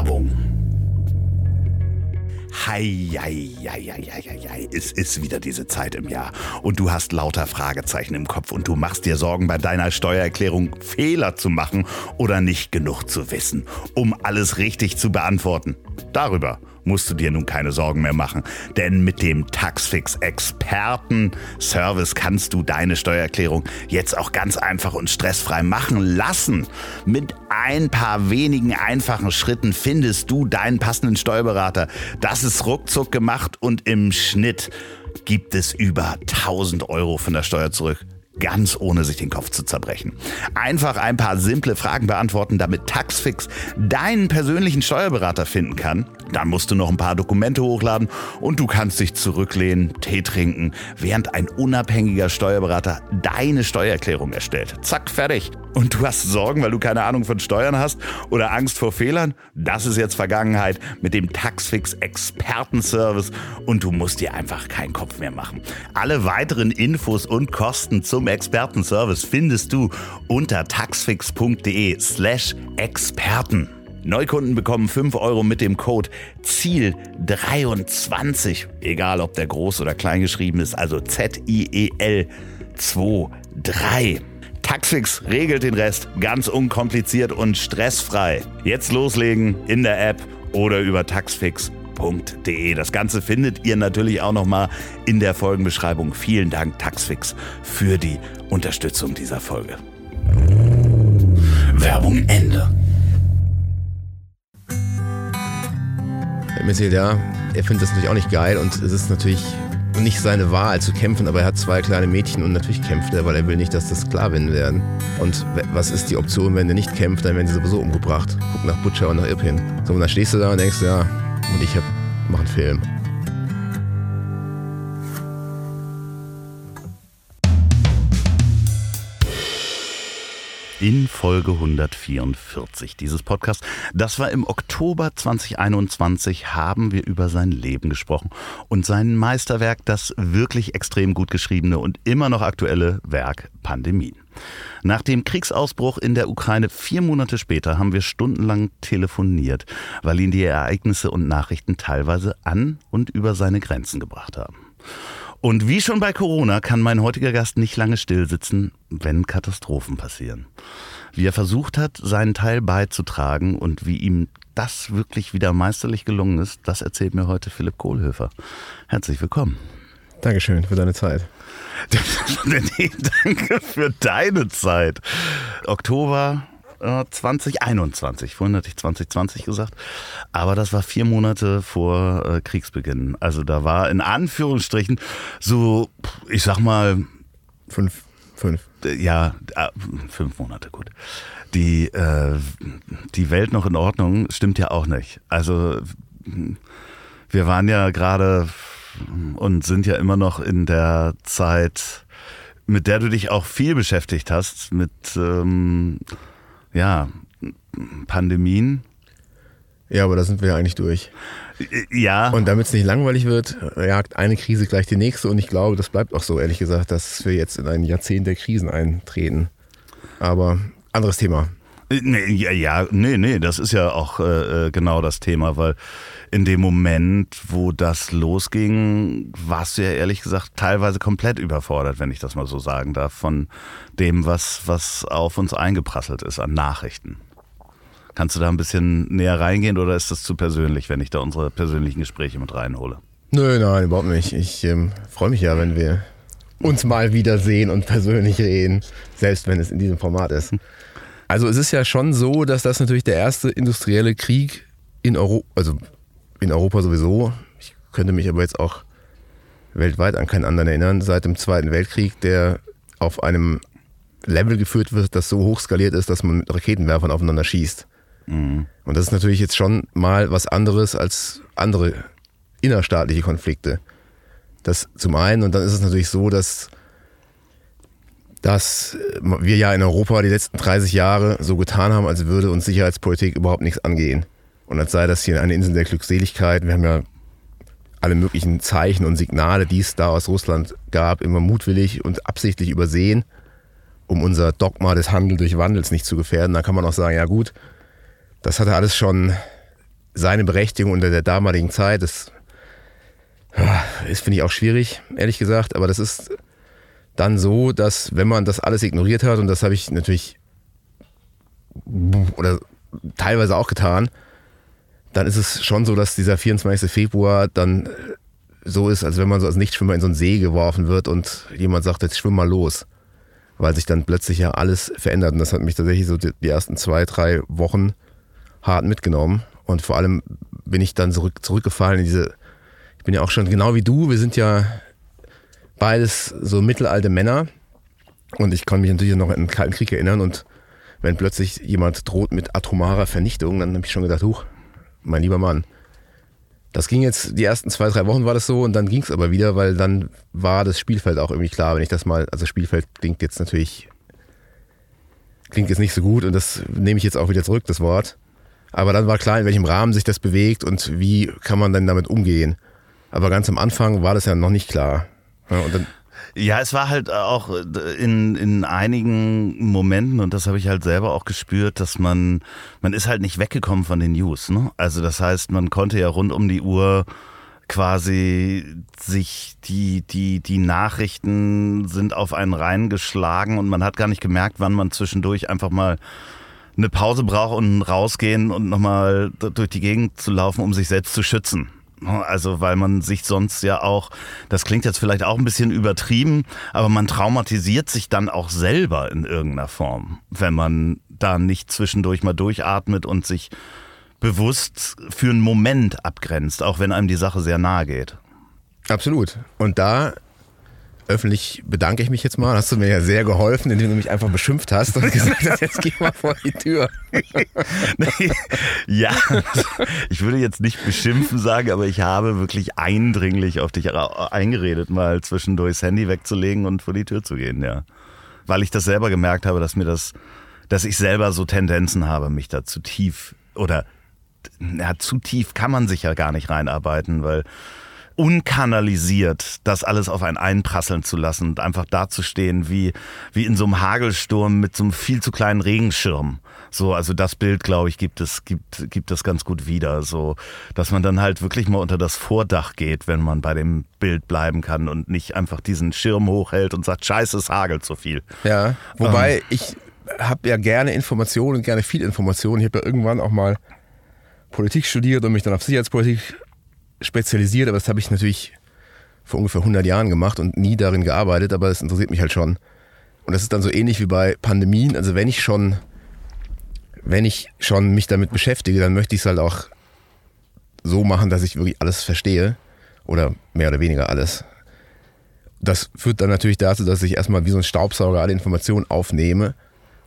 Werbung. Hei, hei, hei, hei, hei, hei. Es ist wieder diese Zeit im Jahr und du hast lauter Fragezeichen im Kopf und du machst dir Sorgen bei deiner Steuererklärung Fehler zu machen oder nicht genug zu wissen, um alles richtig zu beantworten. Darüber musst du dir nun keine Sorgen mehr machen, denn mit dem Taxfix Experten Service kannst du deine Steuererklärung jetzt auch ganz einfach und stressfrei machen lassen. Mit ein paar wenigen einfachen Schritten findest du deinen passenden Steuerberater. Das ist ruckzuck gemacht und im Schnitt gibt es über 1000 Euro von der Steuer zurück ganz ohne sich den Kopf zu zerbrechen. Einfach ein paar simple Fragen beantworten, damit Taxfix deinen persönlichen Steuerberater finden kann. Dann musst du noch ein paar Dokumente hochladen und du kannst dich zurücklehnen, Tee trinken, während ein unabhängiger Steuerberater deine Steuererklärung erstellt. Zack, fertig. Und du hast Sorgen, weil du keine Ahnung von Steuern hast oder Angst vor Fehlern? Das ist jetzt Vergangenheit mit dem Taxfix Expertenservice und du musst dir einfach keinen Kopf mehr machen. Alle weiteren Infos und Kosten zum Expertenservice findest du unter taxfix.de slash Experten. Neukunden bekommen 5 Euro mit dem Code ZIEL23, egal ob der groß oder klein geschrieben ist, also Z-I-E-L 23. Taxfix regelt den Rest ganz unkompliziert und stressfrei. Jetzt loslegen in der App oder über taxfix.de. Das Ganze findet ihr natürlich auch nochmal in der Folgenbeschreibung. Vielen Dank Taxfix für die Unterstützung dieser Folge. Werbung Ende. Messil, ja, er findet das natürlich auch nicht geil und es ist natürlich nicht seine Wahl zu kämpfen, aber er hat zwei kleine Mädchen und natürlich kämpft er, weil er will nicht, dass das Sklavinnen werden. Und was ist die Option, wenn er nicht kämpft, dann werden sie sowieso umgebracht. Guck nach Butcher und nach Irpin. So, und dann stehst du da und denkst, ja, und ich hab, mach einen Film. In Folge 144 dieses Podcasts. Das war im Oktober 2021, haben wir über sein Leben gesprochen und sein Meisterwerk, das wirklich extrem gut geschriebene und immer noch aktuelle Werk Pandemien. Nach dem Kriegsausbruch in der Ukraine vier Monate später haben wir stundenlang telefoniert, weil ihn die Ereignisse und Nachrichten teilweise an und über seine Grenzen gebracht haben. Und wie schon bei Corona kann mein heutiger Gast nicht lange stillsitzen, wenn Katastrophen passieren. Wie er versucht hat, seinen Teil beizutragen und wie ihm das wirklich wieder meisterlich gelungen ist, das erzählt mir heute Philipp Kohlhöfer. Herzlich willkommen. Dankeschön für deine Zeit. nee, danke für deine Zeit. Oktober 2021. Vorhin hatte ich 2020 gesagt. Aber das war vier Monate vor äh, Kriegsbeginn. Also da war in Anführungsstrichen so, ich sag mal. Fünf. Fünf. Ja, äh, fünf Monate, gut. Die, äh, die Welt noch in Ordnung stimmt ja auch nicht. Also wir waren ja gerade und sind ja immer noch in der Zeit, mit der du dich auch viel beschäftigt hast, mit ähm, ja, Pandemien. Ja, aber da sind wir ja eigentlich durch. Ja. Und damit es nicht langweilig wird, jagt eine Krise gleich die nächste. Und ich glaube, das bleibt auch so, ehrlich gesagt, dass wir jetzt in ein Jahrzehnt der Krisen eintreten. Aber anderes Thema. Nee, ja, nee, nee, das ist ja auch äh, äh, genau das Thema, weil in dem Moment, wo das losging, warst du ja ehrlich gesagt teilweise komplett überfordert, wenn ich das mal so sagen darf, von dem, was, was auf uns eingeprasselt ist an Nachrichten. Kannst du da ein bisschen näher reingehen oder ist das zu persönlich, wenn ich da unsere persönlichen Gespräche mit reinhole? Nö, nein, überhaupt nicht. Ich ähm, freue mich ja, wenn wir uns mal wiedersehen und persönlich reden, selbst wenn es in diesem Format ist. Also es ist ja schon so, dass das natürlich der erste industrielle Krieg in Europa, also in Europa sowieso, ich könnte mich aber jetzt auch weltweit an keinen anderen erinnern, seit dem Zweiten Weltkrieg, der auf einem Level geführt wird, das so hoch skaliert ist, dass man mit Raketenwerfern aufeinander schießt. Mhm. Und das ist natürlich jetzt schon mal was anderes als andere innerstaatliche Konflikte. Das zum einen, und dann ist es natürlich so, dass dass wir ja in Europa die letzten 30 Jahre so getan haben, als würde uns Sicherheitspolitik überhaupt nichts angehen. Und als sei das hier eine Insel der Glückseligkeit. Wir haben ja alle möglichen Zeichen und Signale, die es da aus Russland gab, immer mutwillig und absichtlich übersehen, um unser Dogma des Handel durch Wandels nicht zu gefährden. Da kann man auch sagen, ja gut, das hat er alles schon seine Berechtigung unter der damaligen Zeit. Das ist, finde ich, auch schwierig, ehrlich gesagt. Aber das ist dann so, dass wenn man das alles ignoriert hat, und das habe ich natürlich oder teilweise auch getan, dann ist es schon so, dass dieser 24. Februar dann so ist, als wenn man so als Nichtschwimmer in so einen See geworfen wird und jemand sagt, jetzt schwimm mal los. Weil sich dann plötzlich ja alles verändert. Und das hat mich tatsächlich so die, ersten zwei, drei Wochen hart mitgenommen. Und vor allem bin ich dann zurück, zurückgefallen in diese, ich bin ja auch schon genau wie du, wir sind ja beides so mittelalte Männer. Und ich kann mich natürlich noch an den Kalten Krieg erinnern. Und wenn plötzlich jemand droht mit atomarer Vernichtung, dann habe ich schon gedacht, huch, mein lieber Mann. Das ging jetzt, die ersten zwei, drei Wochen war das so und dann ging es aber wieder, weil dann war das Spielfeld auch irgendwie klar, wenn ich das mal, also Spielfeld klingt jetzt natürlich, klingt jetzt nicht so gut und das nehme ich jetzt auch wieder zurück, das Wort. Aber dann war klar, in welchem Rahmen sich das bewegt und wie kann man dann damit umgehen. Aber ganz am Anfang war das ja noch nicht klar. Ja, und dann ja, es war halt auch in, in einigen Momenten, und das habe ich halt selber auch gespürt, dass man, man ist halt nicht weggekommen von den News. Ne? Also das heißt, man konnte ja rund um die Uhr quasi sich die, die, die Nachrichten sind auf einen reingeschlagen und man hat gar nicht gemerkt, wann man zwischendurch einfach mal eine Pause braucht und rausgehen und nochmal durch die Gegend zu laufen, um sich selbst zu schützen. Also weil man sich sonst ja auch, das klingt jetzt vielleicht auch ein bisschen übertrieben, aber man traumatisiert sich dann auch selber in irgendeiner Form, wenn man da nicht zwischendurch mal durchatmet und sich bewusst für einen Moment abgrenzt, auch wenn einem die Sache sehr nahe geht. Absolut. Und da öffentlich bedanke ich mich jetzt mal. Hast du mir ja sehr geholfen, indem du mich einfach beschimpft hast und gesagt hast, jetzt geh mal vor die Tür. ja, ich würde jetzt nicht beschimpfen sagen, aber ich habe wirklich eindringlich auf dich eingeredet, mal zwischendurch das Handy wegzulegen und vor die Tür zu gehen, ja. Weil ich das selber gemerkt habe, dass mir das, dass ich selber so Tendenzen habe, mich da zu tief oder ja, zu tief kann man sich ja gar nicht reinarbeiten, weil unkanalisiert das alles auf einen einprasseln zu lassen und einfach dazustehen wie, wie in so einem Hagelsturm mit so einem viel zu kleinen Regenschirm. So, also das Bild, glaube ich, gibt es, gibt, gibt es ganz gut wieder. So, dass man dann halt wirklich mal unter das Vordach geht, wenn man bei dem Bild bleiben kann und nicht einfach diesen Schirm hochhält und sagt, scheiße, es hagelt so viel. Ja, wobei ähm. ich habe ja gerne Informationen, gerne viel Informationen. Ich habe ja irgendwann auch mal Politik studiert und mich dann auf Sicherheitspolitik spezialisiert, aber das habe ich natürlich vor ungefähr 100 Jahren gemacht und nie darin gearbeitet, aber es interessiert mich halt schon. Und das ist dann so ähnlich wie bei Pandemien. Also wenn ich schon, wenn ich schon mich damit beschäftige, dann möchte ich es halt auch so machen, dass ich wirklich alles verstehe oder mehr oder weniger alles. Das führt dann natürlich dazu, dass ich erstmal wie so ein Staubsauger alle Informationen aufnehme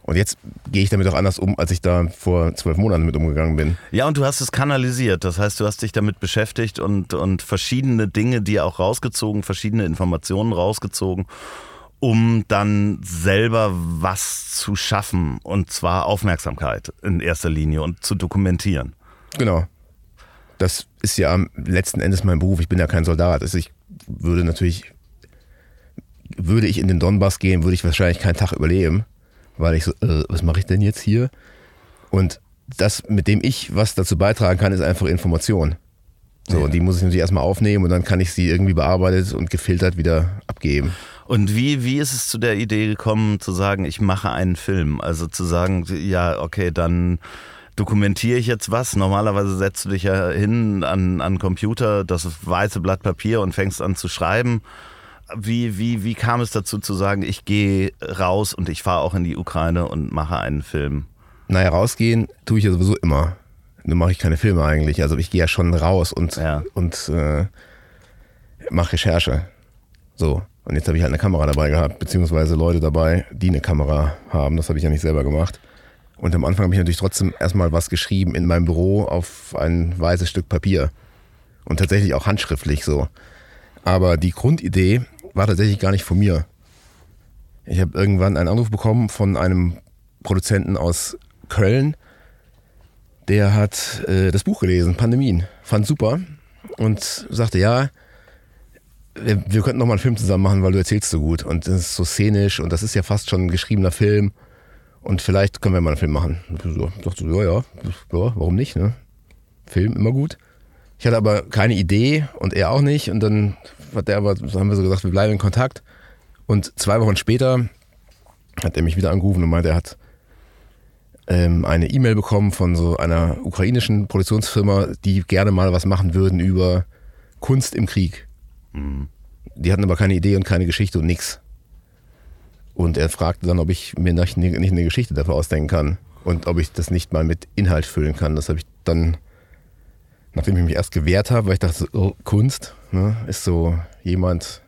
und jetzt gehe ich damit auch anders um, als ich da vor zwölf Monaten mit umgegangen bin. Ja, und du hast es kanalisiert. Das heißt, du hast dich damit beschäftigt und, und verschiedene Dinge dir auch rausgezogen, verschiedene Informationen rausgezogen, um dann selber was zu schaffen. Und zwar Aufmerksamkeit in erster Linie und zu dokumentieren. Genau. Das ist ja letzten Endes mein Beruf. Ich bin ja kein Soldat. Also ich würde natürlich, würde ich in den Donbass gehen, würde ich wahrscheinlich keinen Tag überleben weil ich so, äh, was mache ich denn jetzt hier? Und das, mit dem ich was dazu beitragen kann, ist einfach Information. So, ja. und die muss ich natürlich erstmal aufnehmen und dann kann ich sie irgendwie bearbeitet und gefiltert wieder abgeben. Und wie, wie ist es zu der Idee gekommen, zu sagen, ich mache einen Film? Also zu sagen, ja, okay, dann dokumentiere ich jetzt was. Normalerweise setzt du dich ja hin an, an Computer, das weiße Blatt Papier und fängst an zu schreiben. Wie, wie, wie kam es dazu zu sagen, ich gehe raus und ich fahre auch in die Ukraine und mache einen Film? Naja, rausgehen tue ich ja sowieso immer. Nur mache ich keine Filme eigentlich. Also ich gehe ja schon raus und, ja. und äh, mache Recherche. So. Und jetzt habe ich halt eine Kamera dabei gehabt, beziehungsweise Leute dabei, die eine Kamera haben. Das habe ich ja nicht selber gemacht. Und am Anfang habe ich natürlich trotzdem erstmal was geschrieben in meinem Büro auf ein weißes Stück Papier. Und tatsächlich auch handschriftlich so. Aber die Grundidee war tatsächlich gar nicht von mir. Ich habe irgendwann einen Anruf bekommen von einem Produzenten aus Köln, der hat äh, das Buch gelesen, Pandemien, fand super und sagte, ja, wir, wir könnten noch mal einen Film zusammen machen, weil du erzählst so gut und das ist so szenisch und das ist ja fast schon ein geschriebener Film und vielleicht können wir mal einen Film machen. Ich dachte so, ja, ja, ja, warum nicht, ne? Film immer gut. Ich hatte aber keine Idee und er auch nicht. Und dann hat der aber, so haben wir so gesagt, wir bleiben in Kontakt. Und zwei Wochen später hat er mich wieder angerufen und meinte, er hat ähm, eine E-Mail bekommen von so einer ukrainischen Produktionsfirma, die gerne mal was machen würden über Kunst im Krieg. Mhm. Die hatten aber keine Idee und keine Geschichte und nichts. Und er fragte dann, ob ich mir nicht eine Geschichte dafür ausdenken kann und ob ich das nicht mal mit Inhalt füllen kann. Das habe ich dann, nachdem ich mich erst gewehrt habe, weil ich dachte, oh, Kunst ne, ist so jemand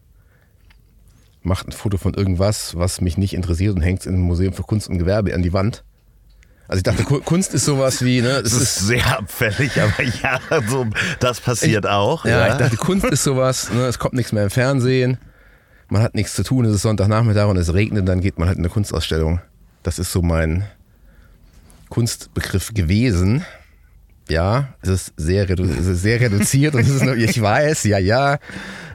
macht ein Foto von irgendwas, was mich nicht interessiert und hängt es im Museum für Kunst und Gewerbe an die Wand. Also ich dachte, Kunst ist sowas wie, ne? Das, das ist, ist, sehr abfällig, aber ja, so, das passiert ich, auch. Ja, ja, ich dachte, Kunst ist sowas, ne? es kommt nichts mehr im Fernsehen, man hat nichts zu tun, es ist Sonntagnachmittag und es regnet, dann geht man halt in eine Kunstausstellung. Das ist so mein Kunstbegriff gewesen. Ja, es ist sehr, redu es ist sehr reduziert und es ist nur, ich weiß, ja, ja.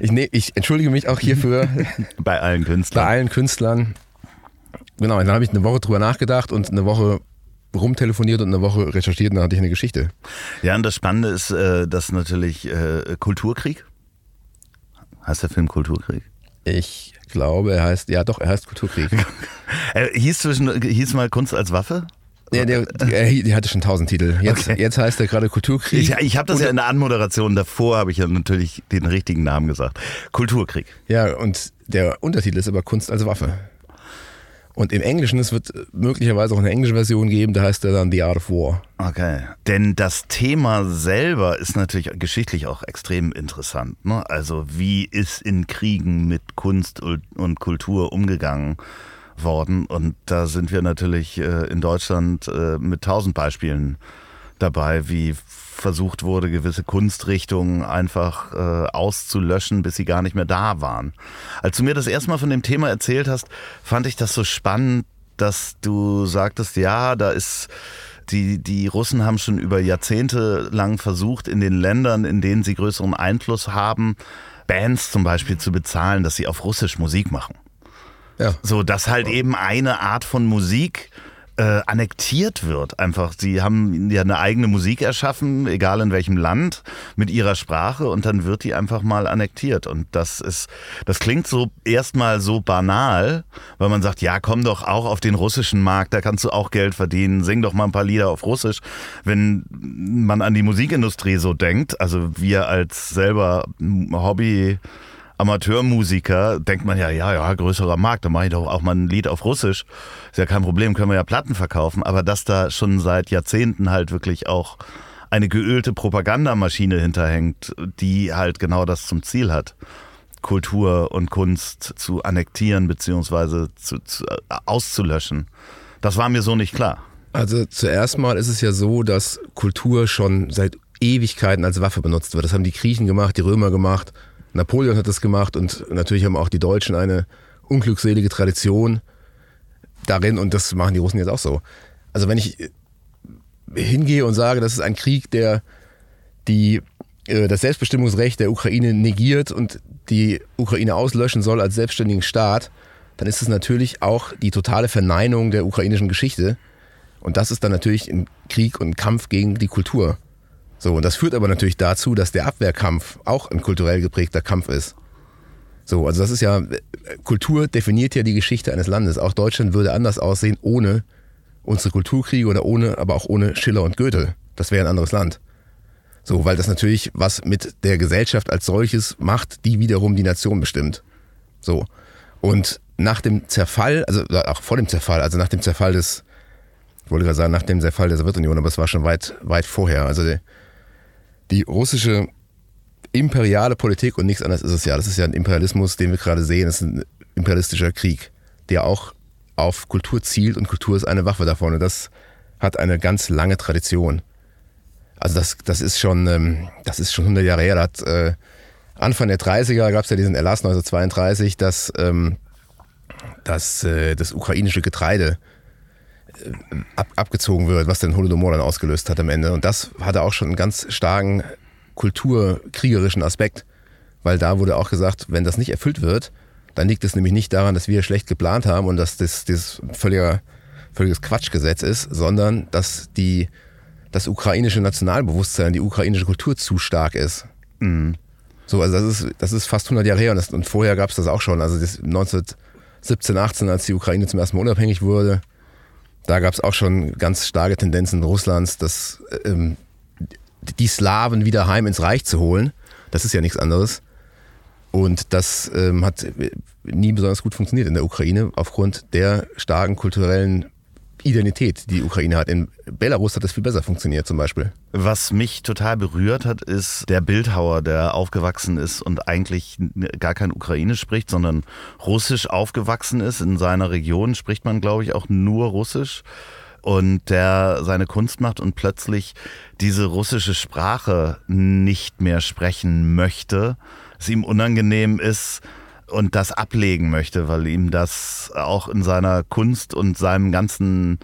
Ich, ne, ich entschuldige mich auch hierfür. Bei allen Künstlern. Bei allen Künstlern. Genau, dann habe ich eine Woche drüber nachgedacht und eine Woche rumtelefoniert und eine Woche recherchiert und dann hatte ich eine Geschichte. Ja, und das Spannende ist, äh, dass natürlich äh, Kulturkrieg. Heißt der Film Kulturkrieg? Ich glaube, er heißt, ja doch, er heißt Kulturkrieg. hieß, zwischen, hieß mal Kunst als Waffe? Ja, der, der, der, hatte schon tausend Titel. Jetzt, okay. jetzt heißt er gerade Kulturkrieg. Ich, ich habe das und ja in der Anmoderation davor, habe ich ja natürlich den richtigen Namen gesagt. Kulturkrieg. Ja, und der Untertitel ist aber Kunst als Waffe. Und im Englischen, es wird möglicherweise auch eine englische Version geben, da heißt er dann The Art of War. Okay. Denn das Thema selber ist natürlich geschichtlich auch extrem interessant. Ne? Also wie ist in Kriegen mit Kunst und Kultur umgegangen worden? Und da sind wir natürlich äh, in Deutschland äh, mit tausend Beispielen dabei, wie versucht wurde, gewisse Kunstrichtungen einfach äh, auszulöschen, bis sie gar nicht mehr da waren. Als du mir das erste Mal von dem Thema erzählt hast, fand ich das so spannend, dass du sagtest, ja, da ist die, die Russen haben schon über Jahrzehnte lang versucht, in den Ländern, in denen sie größeren Einfluss haben, Bands zum Beispiel zu bezahlen, dass sie auf Russisch Musik machen. Ja. So, dass halt eben eine Art von Musik äh, annektiert wird. Einfach, sie haben ja eine eigene Musik erschaffen, egal in welchem Land, mit ihrer Sprache und dann wird die einfach mal annektiert. Und das ist, das klingt so erstmal so banal, weil man sagt, ja, komm doch auch auf den russischen Markt, da kannst du auch Geld verdienen, sing doch mal ein paar Lieder auf Russisch. Wenn man an die Musikindustrie so denkt, also wir als selber Hobby Amateurmusiker denkt man ja, ja, ja, größerer Markt, da mache ich doch auch mal ein Lied auf Russisch. Ist ja kein Problem, können wir ja Platten verkaufen. Aber dass da schon seit Jahrzehnten halt wirklich auch eine geölte Propagandamaschine hinterhängt, die halt genau das zum Ziel hat. Kultur und Kunst zu annektieren bzw. Zu, zu, äh, auszulöschen. Das war mir so nicht klar. Also zuerst mal ist es ja so, dass Kultur schon seit Ewigkeiten als Waffe benutzt wird. Das haben die Griechen gemacht, die Römer gemacht Napoleon hat das gemacht und natürlich haben auch die Deutschen eine unglückselige Tradition darin und das machen die Russen jetzt auch so. Also wenn ich hingehe und sage, das ist ein Krieg, der die, äh, das Selbstbestimmungsrecht der Ukraine negiert und die Ukraine auslöschen soll als selbstständigen Staat, dann ist es natürlich auch die totale Verneinung der ukrainischen Geschichte. Und das ist dann natürlich ein Krieg und ein Kampf gegen die Kultur. So, und das führt aber natürlich dazu, dass der Abwehrkampf auch ein kulturell geprägter Kampf ist. So, also das ist ja, Kultur definiert ja die Geschichte eines Landes. Auch Deutschland würde anders aussehen ohne unsere Kulturkriege oder ohne, aber auch ohne Schiller und Goethe. Das wäre ein anderes Land. So, weil das natürlich was mit der Gesellschaft als solches macht, die wiederum die Nation bestimmt. So. Und nach dem Zerfall, also auch vor dem Zerfall, also nach dem Zerfall des, ich wollte gerade sagen, nach dem Zerfall der Sowjetunion, aber es war schon weit, weit vorher. Also der, die russische imperiale Politik und nichts anderes ist es ja. Das ist ja ein Imperialismus, den wir gerade sehen. Das ist ein imperialistischer Krieg, der auch auf Kultur zielt und Kultur ist eine Waffe davon. Und das hat eine ganz lange Tradition. Also das, das ist schon, ähm, das ist schon 100 Jahre her. Hat, äh, Anfang der 30er gab es ja diesen Erlass 1932, dass, ähm, dass äh, das ukrainische Getreide ab, abgezogen wird, was den Holodomor dann ausgelöst hat am Ende. Und das hatte auch schon einen ganz starken kulturkriegerischen Aspekt, weil da wurde auch gesagt, wenn das nicht erfüllt wird, dann liegt es nämlich nicht daran, dass wir schlecht geplant haben und dass das, das völliger, völliges Quatschgesetz ist, sondern dass die das ukrainische Nationalbewusstsein, die ukrainische Kultur zu stark ist. Mhm. So, also das ist, das ist fast 100 Jahre her und, das, und vorher gab es das auch schon. Also das 1917, 18, als die Ukraine zum ersten Mal unabhängig wurde, da gab es auch schon ganz starke Tendenzen Russlands, dass ähm, die Slawen wieder heim ins Reich zu holen. Das ist ja nichts anderes. Und das ähm, hat nie besonders gut funktioniert in der Ukraine aufgrund der starken kulturellen Identität, die die Ukraine hat. In Belarus hat das viel besser funktioniert zum Beispiel. Was mich total berührt hat, ist der Bildhauer, der aufgewachsen ist und eigentlich gar kein Ukrainisch spricht, sondern Russisch aufgewachsen ist. In seiner Region spricht man, glaube ich, auch nur Russisch. Und der seine Kunst macht und plötzlich diese russische Sprache nicht mehr sprechen möchte, es ihm unangenehm ist, und das ablegen möchte, weil ihm das auch in seiner Kunst und seinem ganzen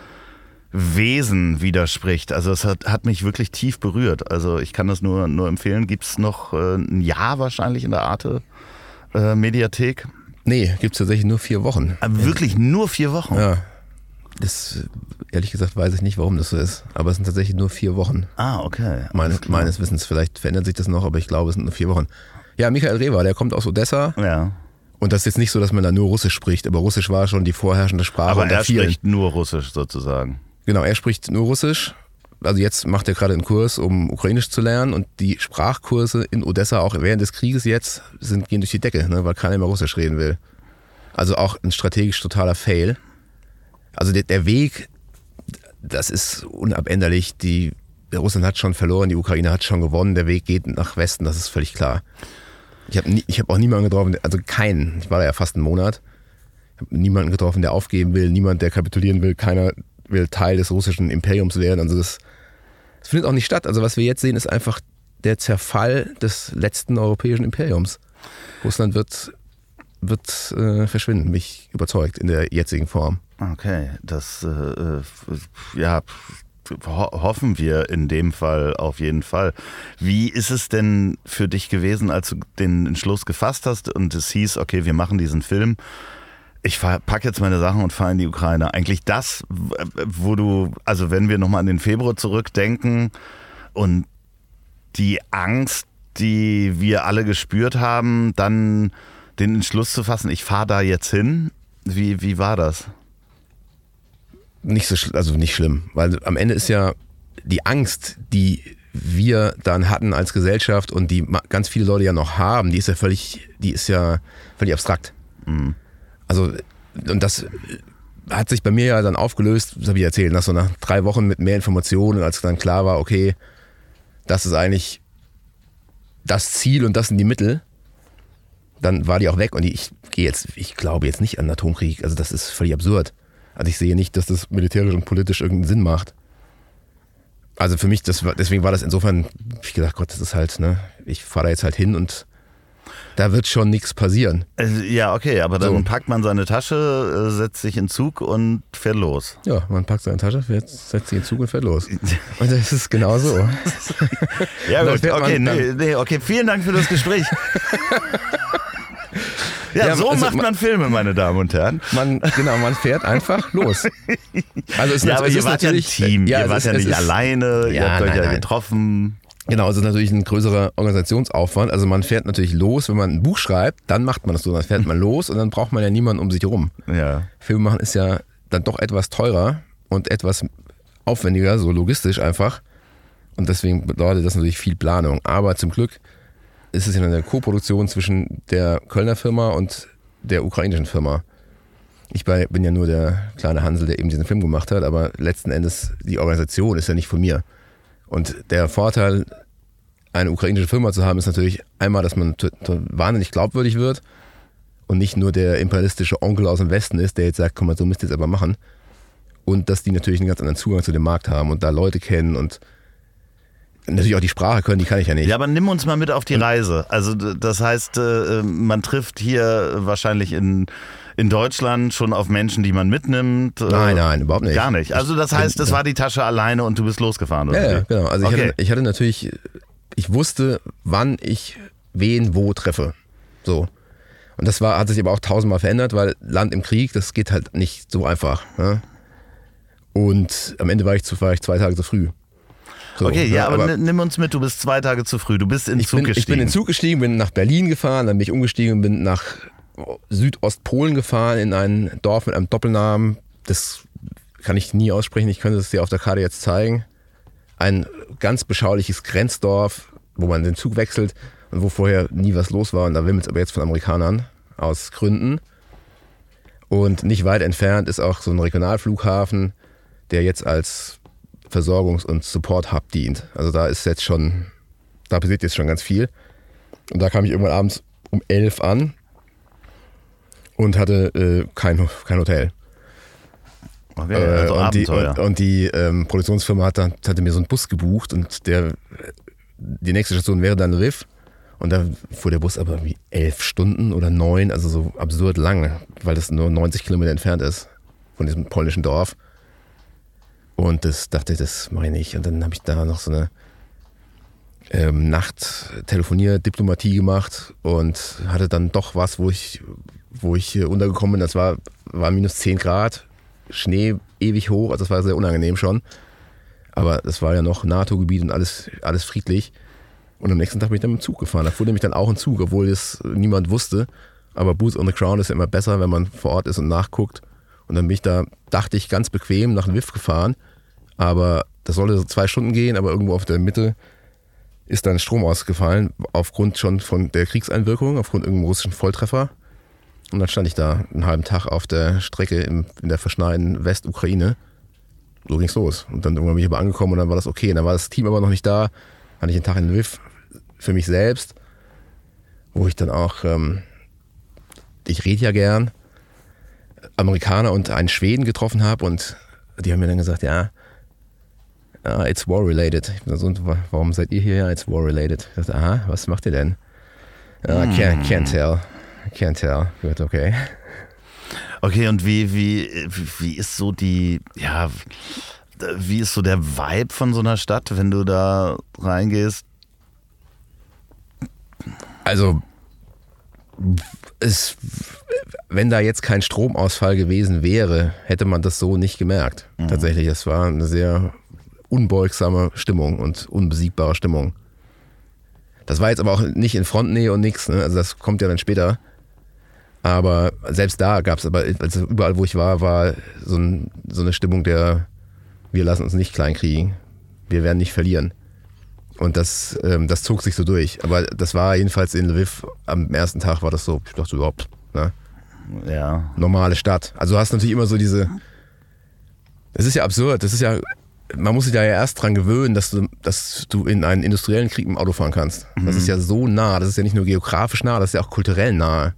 Wesen widerspricht. Also es hat, hat mich wirklich tief berührt. Also ich kann das nur, nur empfehlen. Gibt es noch äh, ein Jahr wahrscheinlich in der Arte äh, Mediathek? Nee, gibt es tatsächlich nur vier Wochen. Aber wirklich nur vier Wochen? Ja. Das, ehrlich gesagt, weiß ich nicht, warum das so ist. Aber es sind tatsächlich nur vier Wochen. Ah, okay. Meine, meines Wissens, vielleicht verändert sich das noch, aber ich glaube, es sind nur vier Wochen. Ja, Michael Rewa, der kommt aus Odessa. Ja. Und das ist jetzt nicht so, dass man da nur Russisch spricht, aber Russisch war schon die vorherrschende Sprache. Aber er vielen. spricht nur Russisch sozusagen. Genau, er spricht nur Russisch. Also jetzt macht er gerade einen Kurs, um Ukrainisch zu lernen und die Sprachkurse in Odessa auch während des Krieges jetzt sind, gehen durch die Decke, ne, weil keiner mehr Russisch reden will. Also auch ein strategisch totaler Fail. Also der, der Weg, das ist unabänderlich. Die, Russland hat schon verloren, die Ukraine hat schon gewonnen. Der Weg geht nach Westen, das ist völlig klar. Ich habe hab auch niemanden getroffen, also keinen. Ich war da ja fast einen Monat. Ich habe niemanden getroffen, der aufgeben will, niemand, der kapitulieren will. Keiner will Teil des russischen Imperiums werden. Also das, das findet auch nicht statt. Also was wir jetzt sehen, ist einfach der Zerfall des letzten europäischen Imperiums. Russland wird, wird äh, verschwinden, mich überzeugt, in der jetzigen Form. Okay, das äh, äh ja ho hoffen wir in dem Fall auf jeden Fall. Wie ist es denn für dich gewesen, als du den Entschluss gefasst hast und es hieß, okay, wir machen diesen Film? Ich packe jetzt meine Sachen und fahre in die Ukraine. Eigentlich das, wo du, also wenn wir nochmal an den Februar zurückdenken und die Angst, die wir alle gespürt haben, dann den Entschluss zu fassen, ich fahre da jetzt hin. Wie, wie war das? Nicht so, also nicht schlimm, weil am Ende ist ja die Angst, die wir dann hatten als Gesellschaft und die ganz viele Leute ja noch haben, die ist ja völlig, die ist ja völlig abstrakt. Mhm. Also, und das hat sich bei mir ja dann aufgelöst, das habe ich erzählt, nach so nach drei Wochen mit mehr Informationen, als dann klar war, okay, das ist eigentlich das Ziel und das sind die Mittel, dann war die auch weg und ich gehe jetzt, ich glaube jetzt nicht an Atomkrieg, also das ist völlig absurd. Also ich sehe nicht, dass das militärisch und politisch irgendeinen Sinn macht. Also für mich, das war, deswegen war das insofern, ich gedacht, Gott, das ist halt, ne, ich fahre da jetzt halt hin und da wird schon nichts passieren. Also, ja, okay, aber dann so. packt man seine Tasche, äh, setzt sich in Zug und fährt los. Ja, man packt seine Tasche, fährt, setzt sich in Zug und fährt los. Und das ist genau so. ja gut, okay, nee, nee, okay, vielen Dank für das Gespräch. Ja, ja so also macht man, Filme, meine Damen und Herren. Man, genau, man fährt einfach los. Also es, ja, aber ihr wart ja ein Team, ja, ihr wart ist, ja nicht ist, alleine, ja, ihr habt euch nein, ja nein. getroffen. Genau, es ist natürlich ein größerer Organisationsaufwand. Also man fährt natürlich los, wenn man ein Buch schreibt, dann macht man das so, dann fährt man los und dann braucht man ja niemanden um sich herum. Ja. Filme machen ist ja dann doch etwas teurer und etwas aufwendiger, so logistisch einfach. Und deswegen bedeutet das natürlich viel Planung. Aber zum Glück ist es ja eine Co-Produktion zwischen der Kölner Firma und der ukrainischen Firma. Ich bin ja nur der kleine Hansel, der eben diesen Film gemacht hat, aber letzten Endes die Organisation ist ja nicht von mir. Und der Vorteil, eine ukrainische Firma zu haben, ist natürlich einmal, dass man wahnsinnig glaubwürdig wird und nicht nur der imperialistische Onkel aus dem Westen ist, der jetzt sagt, komm mal, so müsst ihr es aber machen. Und dass die natürlich einen ganz anderen Zugang zu dem Markt haben und da Leute kennen und natürlich auch die Sprache können, die kann ich ja nicht. Ja, aber nimm uns mal mit auf die Reise. Also das heißt, äh, man trifft hier wahrscheinlich in in Deutschland schon auf Menschen, die man mitnimmt? Äh, nein, nein, überhaupt nicht. Gar nicht. Also das heißt, das war die Tasche alleine und du bist losgefahren, oder? Ja, ja genau. Also okay. ich, hatte, ich hatte natürlich, ich wusste, wann ich wen wo treffe. So. Und das war, hat sich aber auch tausendmal verändert, weil Land im Krieg, das geht halt nicht so einfach. Ne? Und am Ende war ich, zu, war ich zwei Tage zu früh. So, okay, ja, ne, aber, aber, nimm uns mit, du bist zwei Tage zu früh. Du bist in ich Zug bin, gestiegen. Ich bin in den Zug gestiegen, bin nach Berlin gefahren, dann bin ich umgestiegen und bin nach Südostpolen gefahren in ein Dorf mit einem Doppelnamen. Das kann ich nie aussprechen, ich könnte es dir auf der Karte jetzt zeigen. Ein ganz beschauliches Grenzdorf, wo man den Zug wechselt und wo vorher nie was los war. Und da wimmelt es aber jetzt von Amerikanern aus Gründen. Und nicht weit entfernt ist auch so ein Regionalflughafen, der jetzt als Versorgungs- und Support-Hub dient. Also da ist jetzt schon, da passiert jetzt schon ganz viel. Und da kam ich irgendwann abends um elf an und hatte äh, kein, kein Hotel. Okay, also äh, und, die, Abenteuer. und, und die ähm, Produktionsfirma hatte, hatte mir so einen Bus gebucht und der, die nächste Station wäre dann Riff. Und da fuhr der Bus aber wie elf Stunden oder neun, also so absurd lange, weil das nur 90 Kilometer entfernt ist von diesem polnischen Dorf. Und das dachte ich, das mache ich. Und dann habe ich da noch so eine ähm, Nacht-Telefonier-Diplomatie gemacht und hatte dann doch was, wo ich, wo ich untergekommen bin. Das war, war minus 10 Grad, Schnee ewig hoch, also das war sehr unangenehm schon. Aber das war ja noch NATO-Gebiet und alles, alles friedlich. Und am nächsten Tag bin ich dann mit dem Zug gefahren. Da fuhr nämlich dann auch ein Zug, obwohl das niemand wusste. Aber Boots on the Ground ist ja immer besser, wenn man vor Ort ist und nachguckt. Und dann bin ich da, dachte ich, ganz bequem nach Lviv gefahren. Aber das sollte so zwei Stunden gehen, aber irgendwo auf der Mitte ist dann Strom ausgefallen, aufgrund schon von der Kriegseinwirkung, aufgrund irgendeinem russischen Volltreffer. Und dann stand ich da einen halben Tag auf der Strecke in, in der verschneiten Westukraine. So ging's los. Und dann irgendwann bin ich aber angekommen und dann war das okay. Und dann war das Team aber noch nicht da. Hatte ich einen Tag in Lviv für mich selbst, wo ich dann auch, ähm, ich rede ja gern, Amerikaner und einen Schweden getroffen habe und die haben mir dann gesagt, ja, uh, it's war related. Ich bin so, warum seid ihr hier? Ja, it's war related. Ich dachte, aha, was macht ihr denn? Uh, can't, can't tell. Can't tell. Gut, okay. Okay, und wie, wie, wie ist so die, ja, wie ist so der Vibe von so einer Stadt, wenn du da reingehst? Also, es, wenn da jetzt kein Stromausfall gewesen wäre, hätte man das so nicht gemerkt. Mhm. Tatsächlich, es war eine sehr unbeugsame Stimmung und unbesiegbare Stimmung. Das war jetzt aber auch nicht in Frontnähe und nichts, ne? also das kommt ja dann später. Aber selbst da gab es aber, also überall wo ich war, war so, ein, so eine Stimmung der, wir lassen uns nicht kleinkriegen, wir werden nicht verlieren. Und das, ähm, das zog sich so durch. Aber das war jedenfalls in Lviv, am ersten Tag war das so, ich dachte überhaupt, ne? Ja. Normale Stadt. Also du hast natürlich immer so diese, das ist ja absurd, das ist ja, man muss sich da ja erst dran gewöhnen, dass du, dass du in einen industriellen Krieg im Auto fahren kannst. Das Mhm. ist ja so nah, das ist ja nicht nur geografisch nah, das ist ja auch kulturell nah.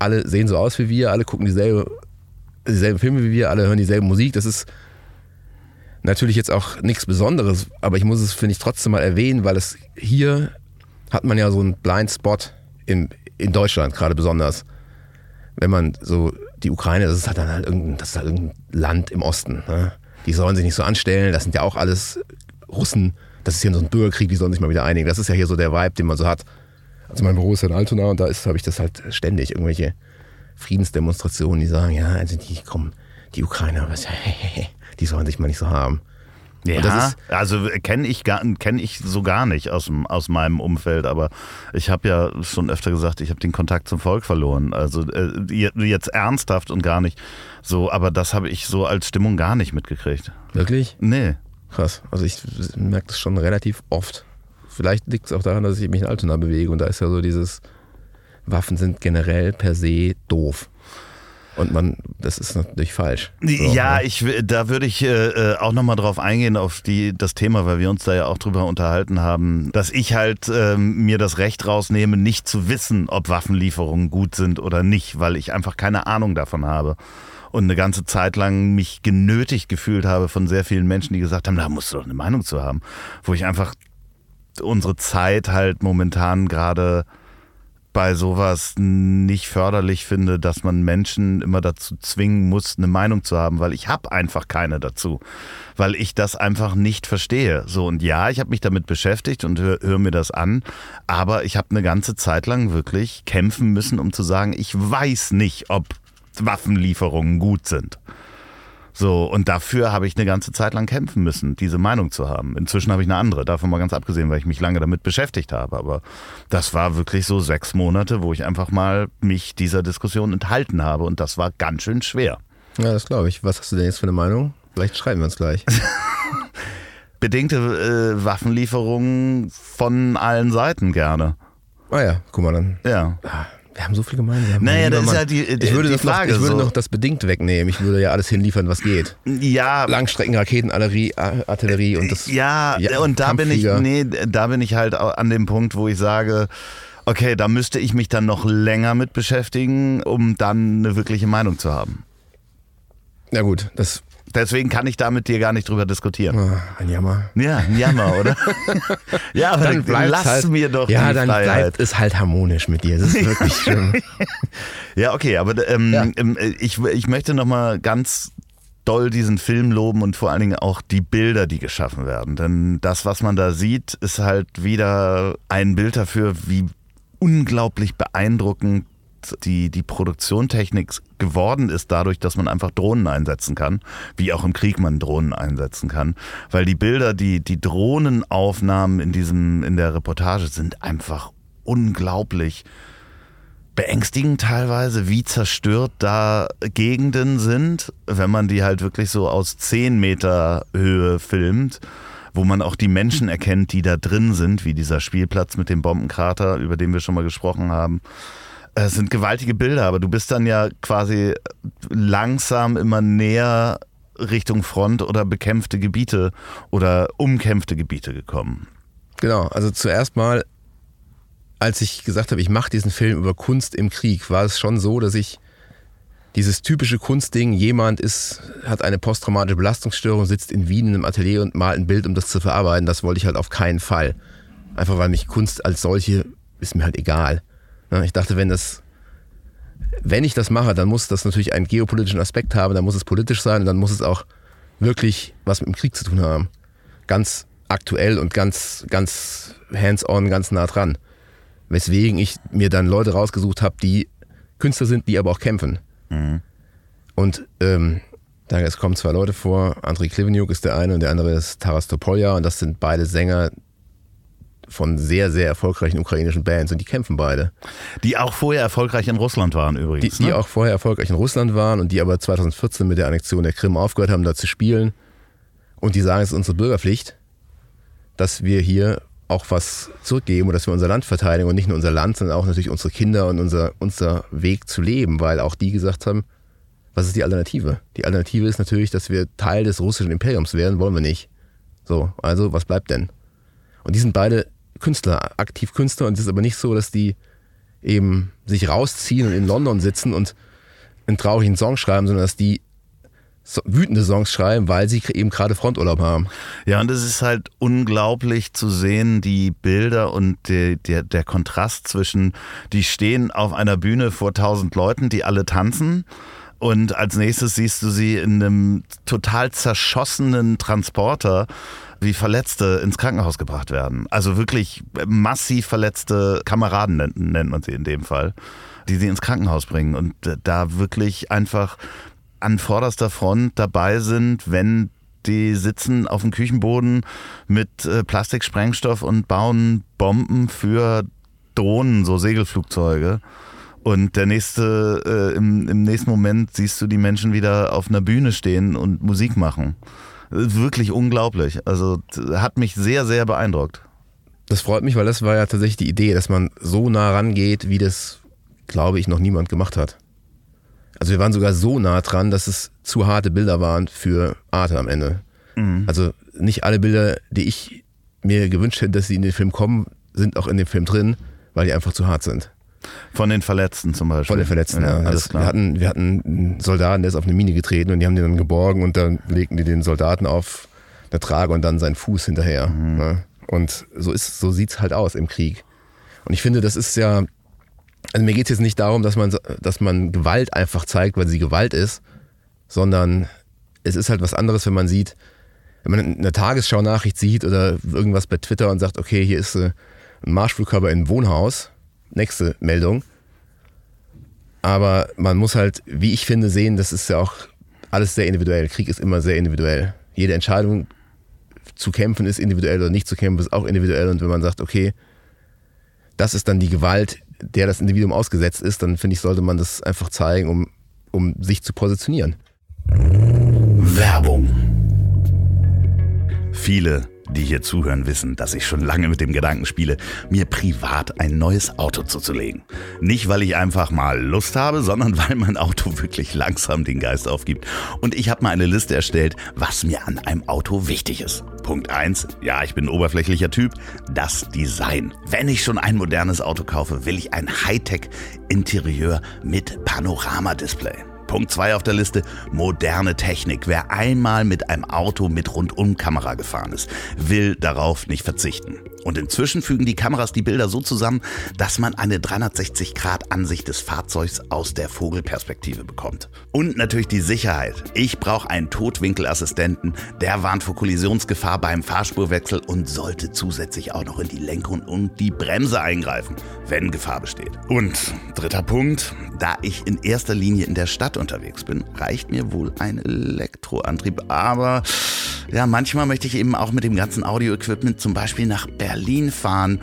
Alle sehen so aus wie wir, alle gucken dieselbe, dieselben Filme wie wir, alle hören dieselbe Musik. Das ist natürlich jetzt auch nichts Besonderes, aber ich muss es, finde ich, trotzdem mal erwähnen, weil es hier hat man ja so einen Blind Spot in, in Deutschland gerade besonders. Wenn man so die Ukraine, das ist halt dann halt irgendein, das ist halt irgendein Land im Osten. Ne? Die sollen sich nicht so anstellen, das sind ja auch alles Russen. Das ist hier so ein Bürgerkrieg, die sollen sich mal wieder einigen. Das ist ja hier so der Vibe, den man so hat. Also mein Büro ist in Altona und da ist, habe ich das halt ständig, irgendwelche Friedensdemonstrationen, die sagen, ja, also die kommen, die Ukrainer, was, die sollen sich mal nicht so haben. Ja, das ist- also kenne ich, gar- kenn ich so gar nicht aus, aus meinem Umfeld, aber ich habe ja schon öfter gesagt, ich habe den Kontakt zum Volk verloren. Also äh, je- jetzt ernsthaft und gar nicht so, aber das habe ich so als Stimmung gar nicht mitgekriegt. Wirklich? Nee. Krass. Also ich merke das schon relativ oft. Vielleicht liegt es auch daran, dass ich mich in Altona bewege und da ist ja so dieses Waffen sind generell per se doof. Und man, das ist natürlich falsch. So, ja, ne? ich, da würde ich äh, äh, auch nochmal drauf eingehen, auf die, das Thema, weil wir uns da ja auch drüber unterhalten haben, dass ich halt ähm, mir das Recht rausnehme, nicht zu wissen, ob Waffenlieferungen gut sind oder nicht, weil ich einfach keine Ahnung davon habe. Und eine ganze Zeit lang mich genötigt gefühlt habe von sehr vielen Menschen, die gesagt haben, da musst du doch eine Meinung zu haben. Wo ich einfach unsere Zeit halt momentan gerade bei sowas nicht förderlich finde, dass man Menschen immer dazu zwingen muss, eine Meinung zu haben, weil ich habe einfach keine dazu, weil ich das einfach nicht verstehe. So und ja, ich habe mich damit beschäftigt und höre hör mir das an, aber ich habe eine ganze Zeit lang wirklich kämpfen müssen, um zu sagen, ich weiß nicht, ob Waffenlieferungen gut sind. So, und dafür habe ich eine ganze Zeit lang kämpfen müssen, diese Meinung zu haben. Inzwischen habe ich eine andere, davon mal ganz abgesehen, weil ich mich lange damit beschäftigt habe. Aber das war wirklich so sechs Monate, wo ich einfach mal mich dieser Diskussion enthalten habe und das war ganz schön schwer. Ja, das glaube ich. Was hast du denn jetzt für eine Meinung? Vielleicht schreiben wir uns gleich. Bedingte äh, Waffenlieferungen von allen Seiten gerne. Ah ja, guck mal dann. Ja. Wir haben so viel gemeinsam. Naja, das ist ja die, die, ich würde, die Frage. noch, ich würde so. noch das bedingt wegnehmen. Ich würde ja alles hinliefern, was geht. ja, Langstreckenraketen, Artillerie, Artillerie und das. Ja, Ja, und da bin ich, nee, da bin ich halt an dem Punkt, wo ich sage, okay, da müsste ich mich dann noch länger mit beschäftigen, um dann eine wirkliche Meinung zu haben. Ja gut, das Deswegen kann ich da mit dir gar nicht drüber diskutieren. ein Jammer. Ja, ein Jammer, oder? ja, aber dann bleibt's lass halt, mir doch Ja, die dann Freiheit. bleibt es halt harmonisch mit dir. Das ist wirklich schlimm. Ja, okay, aber ähm, Ja. ähm, ich, ich möchte nochmal ganz doll diesen Film loben und vor allen Dingen auch die Bilder, die geschaffen werden. Denn das, was man da sieht, ist halt wieder ein Bild dafür, wie unglaublich beeindruckend die, die Produktionstechnik geworden ist, dadurch, dass man einfach Drohnen einsetzen kann, wie auch im Krieg man Drohnen einsetzen kann. Weil die Bilder, die, die Drohnenaufnahmen in diesem, in der Reportage sind einfach unglaublich beängstigend teilweise, wie zerstört da Gegenden sind, wenn man die halt wirklich so aus 10 Meter Höhe filmt, wo man auch die Menschen erkennt, die da drin sind, wie dieser Spielplatz mit dem Bombenkrater, über den wir schon mal gesprochen haben. Es sind gewaltige Bilder, aber du bist dann ja quasi langsam immer näher Richtung Front oder bekämpfte Gebiete oder umkämpfte Gebiete gekommen. Genau, also zuerst mal, als ich gesagt habe, ich mache diesen Film über Kunst im Krieg, war es schon so, dass ich dieses typische Kunstding, jemand ist, hat eine posttraumatische Belastungsstörung, sitzt in Wien in einem Atelier und malt ein Bild, um das zu verarbeiten, das wollte ich halt auf keinen Fall. Einfach weil mich Kunst als solche ist mir halt egal. Ja, Ich dachte, wenn das, wenn ich das mache, dann muss das natürlich einen geopolitischen Aspekt haben, dann muss es politisch sein und dann muss es auch wirklich was mit dem Krieg zu tun haben. Ganz aktuell und ganz, ganz hands-on, ganz nah dran. Weswegen ich mir dann Leute rausgesucht habe, die Künstler sind, die aber auch kämpfen. Und ähm, da es kommen zwei Leute vor. Andrei Kliveniuk ist der eine und der andere ist Taras Topolja und das sind beide Sänger von sehr, sehr erfolgreichen ukrainischen Bands und die kämpfen beide. Die auch vorher erfolgreich in Russland waren Die, übrigens. die ne? auch vorher erfolgreich in Russland waren und die aber 2014 mit der Annexion der Krim aufgehört haben, da zu spielen. Und die sagen, es ist unsere Bürgerpflicht, dass wir hier auch was zurückgeben und dass wir unser Land verteidigen und nicht nur unser Land, sondern auch natürlich unsere Kinder und unser, unser Weg zu leben, weil auch die gesagt haben, was ist die Alternative? Die Alternative ist natürlich, dass wir Teil des russischen Imperiums werden, wollen wir nicht. So, also was bleibt denn? Und die sind beide Künstler, aktiv Künstler und es ist aber nicht so, dass die eben sich rausziehen und in London sitzen und einen traurigen Song schreiben, sondern dass die wütende Songs schreiben, weil sie eben gerade Fronturlaub haben. Ja, und es ist halt unglaublich zu sehen, die Bilder und der, der, der Kontrast zwischen, die stehen auf einer Bühne vor tausend Leuten, die alle tanzen. Und als nächstes siehst du sie in einem total zerschossenen Transporter, wie Verletzte ins Krankenhaus gebracht werden. Also wirklich massiv verletzte Kameraden nennt, nennt man sie in dem Fall, die sie ins Krankenhaus bringen. Und da wirklich einfach an vorderster Front dabei sind, wenn die sitzen auf dem Küchenboden mit äh, Plastiksprengstoff und bauen Bomben für Drohnen, so Segelflugzeuge. Und der nächste, äh, im, im nächsten Moment siehst du die Menschen wieder auf einer Bühne stehen und Musik machen. Wirklich unglaublich. Also hat mich sehr, sehr beeindruckt. Das freut mich, weil das war ja tatsächlich die Idee, dass man so nah rangeht, wie das, glaube ich, noch niemand gemacht hat. Also wir waren sogar so nah dran, dass es zu harte Bilder waren für Arte am Ende. Also nicht alle Bilder, die ich mir gewünscht hätte, dass sie in den Film kommen, sind auch in dem Film drin, weil die einfach zu hart sind. Von den Verletzten zum Beispiel. Von den Verletzten, ja. alles Das- klar. Wir hatten, wir hatten einen Soldaten, der ist auf eine Mine getreten und die haben den dann geborgen und dann legten die den Soldaten auf eine Trage und dann seinen Fuß hinterher. Ne? Und so ist, so sieht's halt aus im Krieg. Und ich finde, das ist ja, also mir geht's jetzt nicht darum, dass man, dass man Gewalt einfach zeigt, weil sie Gewalt ist, sondern es ist halt was anderes, wenn man sieht, wenn man eine Tagesschau-Nachricht sieht oder irgendwas bei Twitter und sagt, okay, hier ist äh, ein Marschflugkörper in einem Wohnhaus, nächste Meldung. Aber man muss halt, wie ich finde, sehen, das ist ja auch alles sehr individuell. Krieg ist immer sehr individuell. Jede Entscheidung zu kämpfen ist individuell oder nicht zu kämpfen ist auch individuell. Und wenn man sagt, okay, das ist dann die Gewalt, der das Individuum ausgesetzt ist, dann finde ich, sollte man das einfach zeigen, um, um sich zu positionieren. Werbung. Viele die hier zuhören, wissen, dass ich schon lange mit dem Gedanken spiele, mir privat ein neues Auto zuzulegen. Nicht, weil ich einfach mal Lust habe, sondern weil mein Auto wirklich langsam den Geist aufgibt. Und ich habe mal eine Liste erstellt, was mir an einem Auto wichtig ist. Punkt 1, ja, ich bin ein oberflächlicher Typ, das Design. Wenn ich schon ein modernes Auto kaufe, will ich ein Hightech-Interieur mit Panoramadisplay. Punkt 2 auf der Liste, moderne Technik. Wer einmal mit einem Auto mit Rundumkamera gefahren ist, will darauf nicht verzichten. Und inzwischen fügen die Kameras die Bilder so zusammen, dass man eine 360-Grad-Ansicht des Fahrzeugs aus der Vogelperspektive bekommt. Und natürlich die Sicherheit. Ich brauche einen Totwinkelassistenten, der warnt vor Kollisionsgefahr beim Fahrspurwechsel und sollte zusätzlich auch noch in die Lenkung und die Bremse eingreifen, wenn Gefahr besteht. Und dritter Punkt, da ich in erster Linie in der Stadt unterwegs bin, reicht mir wohl ein Elektroantrieb. Aber ja, manchmal möchte ich eben auch mit dem ganzen Audio-Equipment zum Beispiel nach Berlin fahren.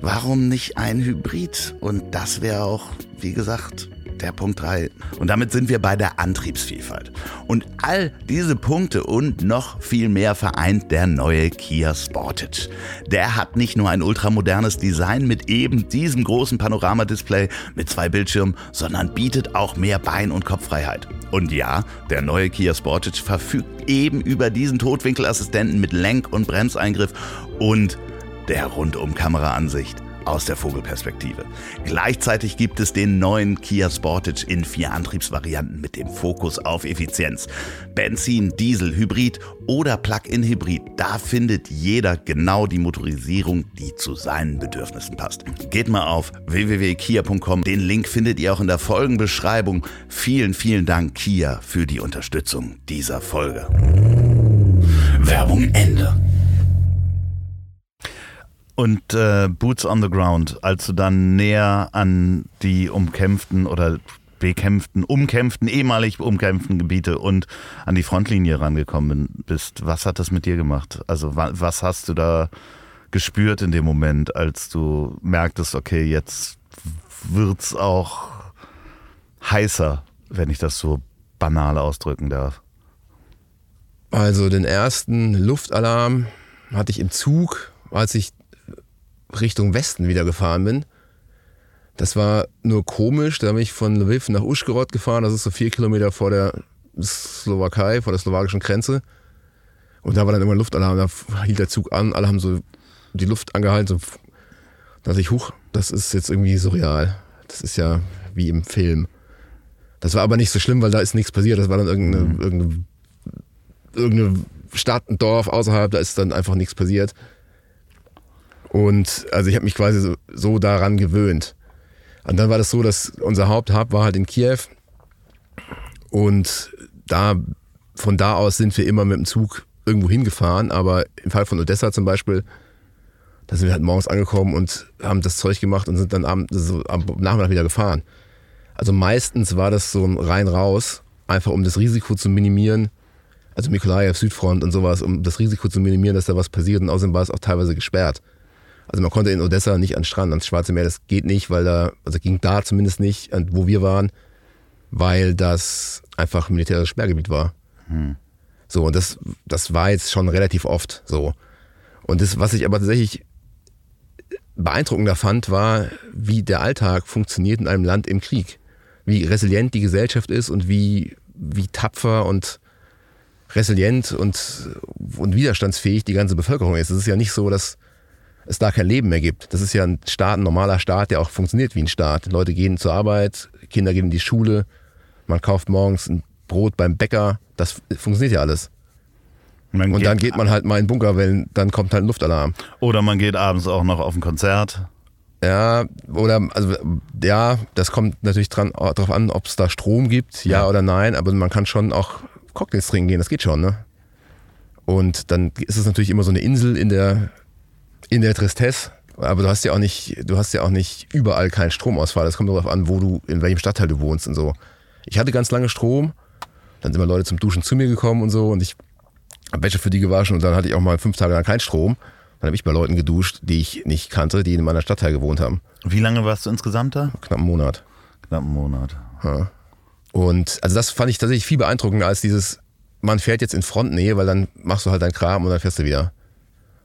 Warum nicht ein Hybrid? Und das wäre auch, wie gesagt, der Punkt 3. Und damit sind wir bei der Antriebsvielfalt. Und all diese Punkte und noch viel mehr vereint der neue Kia Sportage. Der hat nicht nur ein ultramodernes Design mit eben diesem großen Panoramadisplay mit zwei Bildschirmen, sondern bietet auch mehr Bein- und Kopffreiheit. Und ja, der neue Kia Sportage verfügt eben über diesen Totwinkelassistenten mit Lenk- und Bremseingriff und der Rundum-Kameraansicht aus der Vogelperspektive. Gleichzeitig gibt es den neuen Kia Sportage in vier Antriebsvarianten mit dem Fokus auf Effizienz. Benzin, Diesel, Hybrid oder Plug-in-Hybrid. Da findet jeder genau die Motorisierung, die zu seinen Bedürfnissen passt. Geht mal auf www.kia.com. Den Link findet ihr auch in der Folgenbeschreibung. Vielen, vielen Dank Kia für die Unterstützung dieser Folge. Werbung Ende. Und äh, Boots on the Ground, als du dann näher an die umkämpften oder bekämpften, umkämpften, ehemalig umkämpften Gebiete und an die Frontlinie rangekommen bist, was hat das mit dir gemacht? Also was hast du da gespürt in dem Moment, als du merktest, okay, jetzt wird's auch heißer, wenn ich das so banal ausdrücken darf? Also den ersten Luftalarm hatte ich im Zug, als ich Richtung Westen wieder gefahren bin. Das war nur komisch, da bin ich von Lviv nach Uschgorod gefahren, das ist so vier Kilometer vor der Slowakei, vor der slowakischen Grenze. Und da war dann immer ein Luftalarm, da hielt der Zug an, alle haben so die Luft angehalten. So, da dachte ich, huch, das ist jetzt irgendwie surreal. Das ist ja wie im Film. Das war aber nicht so schlimm, weil da ist nichts passiert. Das war dann irgendeine, mhm. irgendeine, irgendeine Stadt, ein Dorf außerhalb, da ist dann einfach nichts passiert. Und also ich habe mich quasi so, so, daran gewöhnt. Und dann war das so, dass unser Haupthub war halt in Kiew. Und da, von da aus sind wir immer mit dem Zug irgendwo hingefahren. Aber im Fall von Odessa zum Beispiel, da sind wir halt morgens angekommen und haben das Zeug gemacht und sind dann am, so am Nachmittag wieder gefahren. Also meistens war das so ein rein raus, einfach um das Risiko zu minimieren. Also Mikolajew, Südfront und sowas, um das Risiko zu minimieren, dass da was passiert. Und außerdem war es auch teilweise gesperrt. Also man konnte in Odessa nicht ans Strand, ans Schwarze Meer, das geht nicht, weil da, also ging da zumindest nicht, wo wir waren, weil das einfach militärisches Sperrgebiet war. Hm. So, und das, das war jetzt schon relativ oft so. Und das, was ich aber tatsächlich beeindruckender fand, war, wie der Alltag funktioniert in einem Land im Krieg. Wie resilient die Gesellschaft ist und wie, wie tapfer und resilient und, und widerstandsfähig die ganze Bevölkerung ist. Es ist ja nicht so, dass es da kein Leben mehr gibt. Das ist ja ein Staat, ein normaler Staat, der auch funktioniert wie ein Staat. Leute gehen zur Arbeit, Kinder gehen in die Schule, man kauft morgens ein Brot beim Bäcker. Das funktioniert ja alles. Man und dann geht man halt mal in den Bunker, weil dann kommt halt ein Luftalarm. Oder man geht abends auch noch auf ein Konzert. Ja, oder, also, ja, das kommt natürlich dran, darauf an, ob es da Strom gibt, ja, ja, oder nein, aber man kann schon auch Cocktails trinken gehen, das geht schon, ne? Und dann ist es natürlich immer so eine Insel in der in der Tristesse. Aber du hast ja auch nicht, du hast ja auch nicht überall keinen Stromausfall. Das kommt darauf an, wo du, in welchem Stadtteil du wohnst und so. Ich hatte ganz lange Strom Dann sind immer Leute zum Duschen zu mir gekommen und so und ich habe Wäsche für die gewaschen und dann hatte ich auch mal fünf Tage lang keinen Strom. Dann habe ich bei Leuten geduscht, die ich nicht kannte, die in meiner Stadtteil gewohnt haben. Wie lange warst du insgesamt da? Knapp einen Monat. Knapp einen Monat. Ja. Und also das fand ich tatsächlich viel beeindruckender als dieses, man fährt jetzt in Frontnähe, weil dann machst du halt deinen Kram und dann fährst du wieder.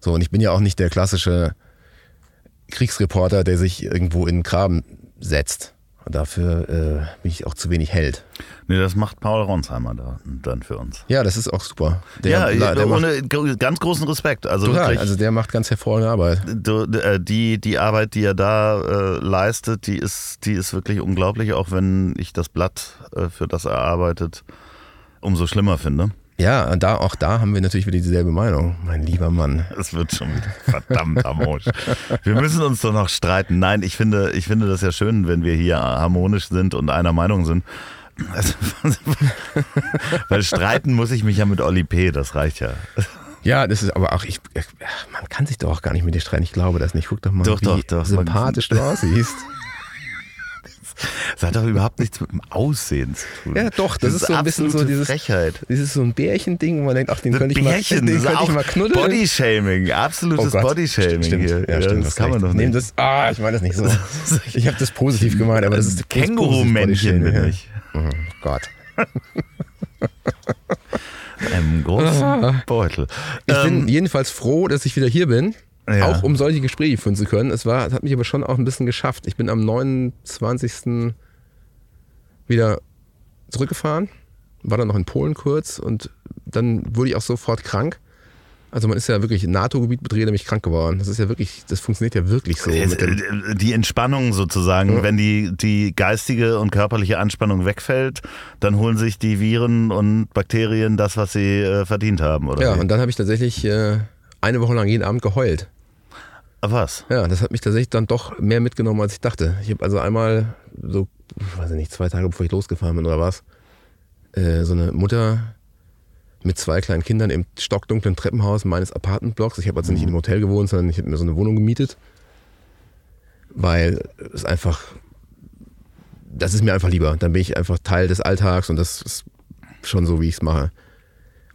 So, und ich bin ja auch nicht der klassische Kriegsreporter, der sich irgendwo in den Graben setzt. Und dafür äh, bin ich auch zu wenig Held. Nee, das macht Paul Ronsheimer da, dann für uns. Ja, das ist auch super. Der, ja, der ohne ganz großen Respekt. Also total, wirklich, also der macht ganz hervorragende Arbeit. Die, die Arbeit, die er da äh, leistet, die ist, die ist wirklich unglaublich, auch wenn ich das Blatt, äh, für das er arbeitet, umso schlimmer finde. Ja, da, auch da haben wir natürlich wieder dieselbe Meinung, mein lieber Mann. Es wird schon verdammt harmonisch. Wir müssen uns doch noch streiten. Nein, ich finde, ich finde das ja schön, wenn wir hier harmonisch sind und einer Meinung sind. Also, weil streiten muss ich mich ja mit Oli P., das reicht ja. Ja, das ist aber auch, ich, man kann sich doch auch gar nicht mit dir streiten. Ich glaube das nicht. Guck doch mal, doch, wie doch, doch, sympathisch du aussiehst. Das hat doch überhaupt nichts mit dem Aussehen zu tun. Ja, doch, das, das ist so ein bisschen so dieses Frechheit. Dieses so ein Bärchen-Ding, wo man denkt, ach, den könnte ich mal, den könnte ich mal knuddeln. Bodyshaming, absolutes oh Bodyshaming stimmt, hier. Ja, stimmt, das kann man doch nicht. Das, ah, ich meine das nicht so. Ich habe das positiv gemeint, aber das ist Känguru-Männchen bin ich. Oh Gott. Einem großen ah. Beutel. Ich ähm, bin jedenfalls froh, dass ich wieder hier bin. Ja. Auch um solche Gespräche führen zu können. Es war, es hat mich aber schon auch ein bisschen geschafft. Ich bin am 29. wieder zurückgefahren, war dann noch in Polen kurz und dann wurde ich auch sofort krank. Also man ist ja wirklich NATO-Gebiet betreten, nämlich krank geworden. Das ist ja wirklich, das funktioniert ja wirklich so. die Entspannung sozusagen, ja. wenn die, die geistige und körperliche Anspannung wegfällt, dann holen sich die Viren und Bakterien das, was sie äh, verdient haben, oder? Ja, wie? und dann habe ich tatsächlich äh, eine Woche lang jeden Abend geheult. Was? Ja, das hat mich tatsächlich dann doch mehr mitgenommen, als ich dachte. Ich habe also einmal so, ich weiß nicht, zwei Tage bevor ich losgefahren bin oder was, äh, so eine Mutter mit zwei kleinen Kindern im stockdunklen Treppenhaus meines Apartmentblocks. Ich habe also nicht in einem Hotel gewohnt, sondern ich habe mir so eine Wohnung gemietet, weil es einfach, das ist mir einfach lieber. Dann bin ich einfach Teil des Alltags und das ist schon so, wie ich es mache.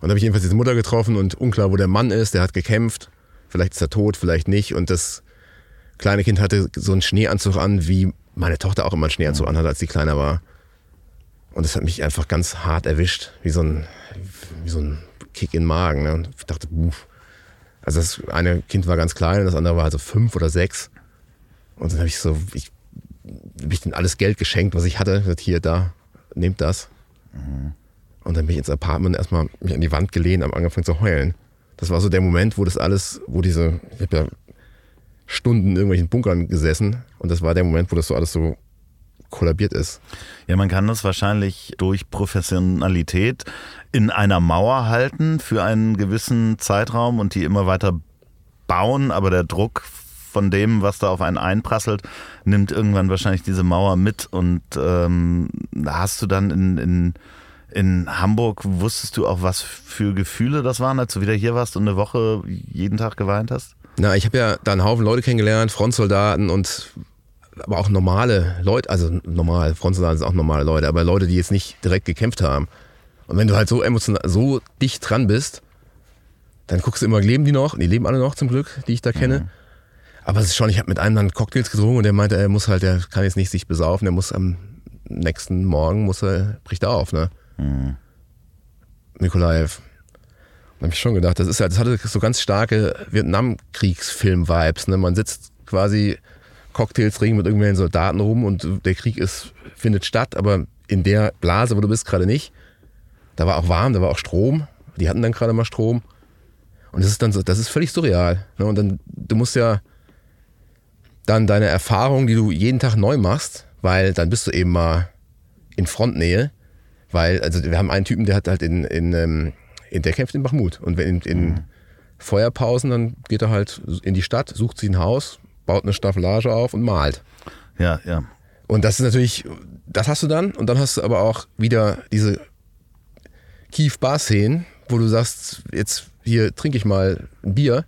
Und dann habe ich jedenfalls diese Mutter getroffen und unklar, wo der Mann ist, der hat gekämpft. Vielleicht ist er tot, vielleicht nicht. Und das kleine Kind hatte so einen Schneeanzug an, wie meine Tochter auch immer einen Schneeanzug anhat, als sie kleiner war. Und das hat mich einfach ganz hart erwischt, wie so ein, wie so ein Kick in den Magen. Ne? Und ich dachte, uff. Also das eine Kind war ganz klein, das andere war also fünf oder sechs. Und dann habe ich so, ich, hab ich denen alles Geld geschenkt, was ich hatte. Hier, da, nehmt das. Mhm. Und dann bin ich ins Apartment erstmal mich an die Wand gelehnt, am angefangen zu heulen. Das war so der Moment, wo das alles, wo diese, ich habe ja Stunden in irgendwelchen Bunkern gesessen und das war der Moment, wo das so alles so kollabiert ist. Ja, man kann das wahrscheinlich durch Professionalität in einer Mauer halten für einen gewissen Zeitraum und die immer weiter bauen, aber der Druck von dem, was da auf einen einprasselt, nimmt irgendwann wahrscheinlich diese Mauer mit und ähm, hast du dann in, in in Hamburg wusstest du auch, was für Gefühle das waren, als du wieder hier warst und eine Woche jeden Tag geweint hast? Na, ich habe ja da einen Haufen Leute kennengelernt, Frontsoldaten und aber auch normale Leute, also normal, Frontsoldaten sind auch normale Leute, aber Leute, die jetzt nicht direkt gekämpft haben. Und wenn du halt so emotional, so dicht dran bist, dann guckst du immer, leben die noch? Die leben alle noch zum Glück, die ich da kenne. Mhm. Aber es ist schon, ich habe mit einem dann Cocktails getrunken und der meinte, er muss halt, er kann jetzt nicht sich besaufen, der muss am nächsten Morgen, muss er, bricht er auf, ne? Mhm. Mikolaev. Da habe ich schon gedacht, das ist ja, das hatte so ganz starke Vietnamkriegsfilm-Vibes. Ne? Man sitzt quasi Cocktails trinken mit irgendwelchen Soldaten rum und der Krieg ist, findet statt, aber in der Blase, wo du bist, gerade nicht. Da war auch warm, da war auch Strom. Die hatten dann gerade mal Strom. Und das ist dann so, das ist völlig surreal. Ne? Und dann, du musst ja dann deine Erfahrung, die du jeden Tag neu machst, weil dann bist du eben mal in Frontnähe, weil, also wir haben einen Typen, der hat halt in, in, ähm, in der kämpft in Bachmut. Und wenn in, in mhm. Feuerpausen, dann geht er halt in die Stadt, sucht sich ein Haus, baut eine Staffelage auf und malt. Ja, ja. Und das ist natürlich, das hast du dann. Und dann hast du aber auch wieder diese Kief-Bar-Szenen, wo du sagst, jetzt hier trinke ich mal ein Bier,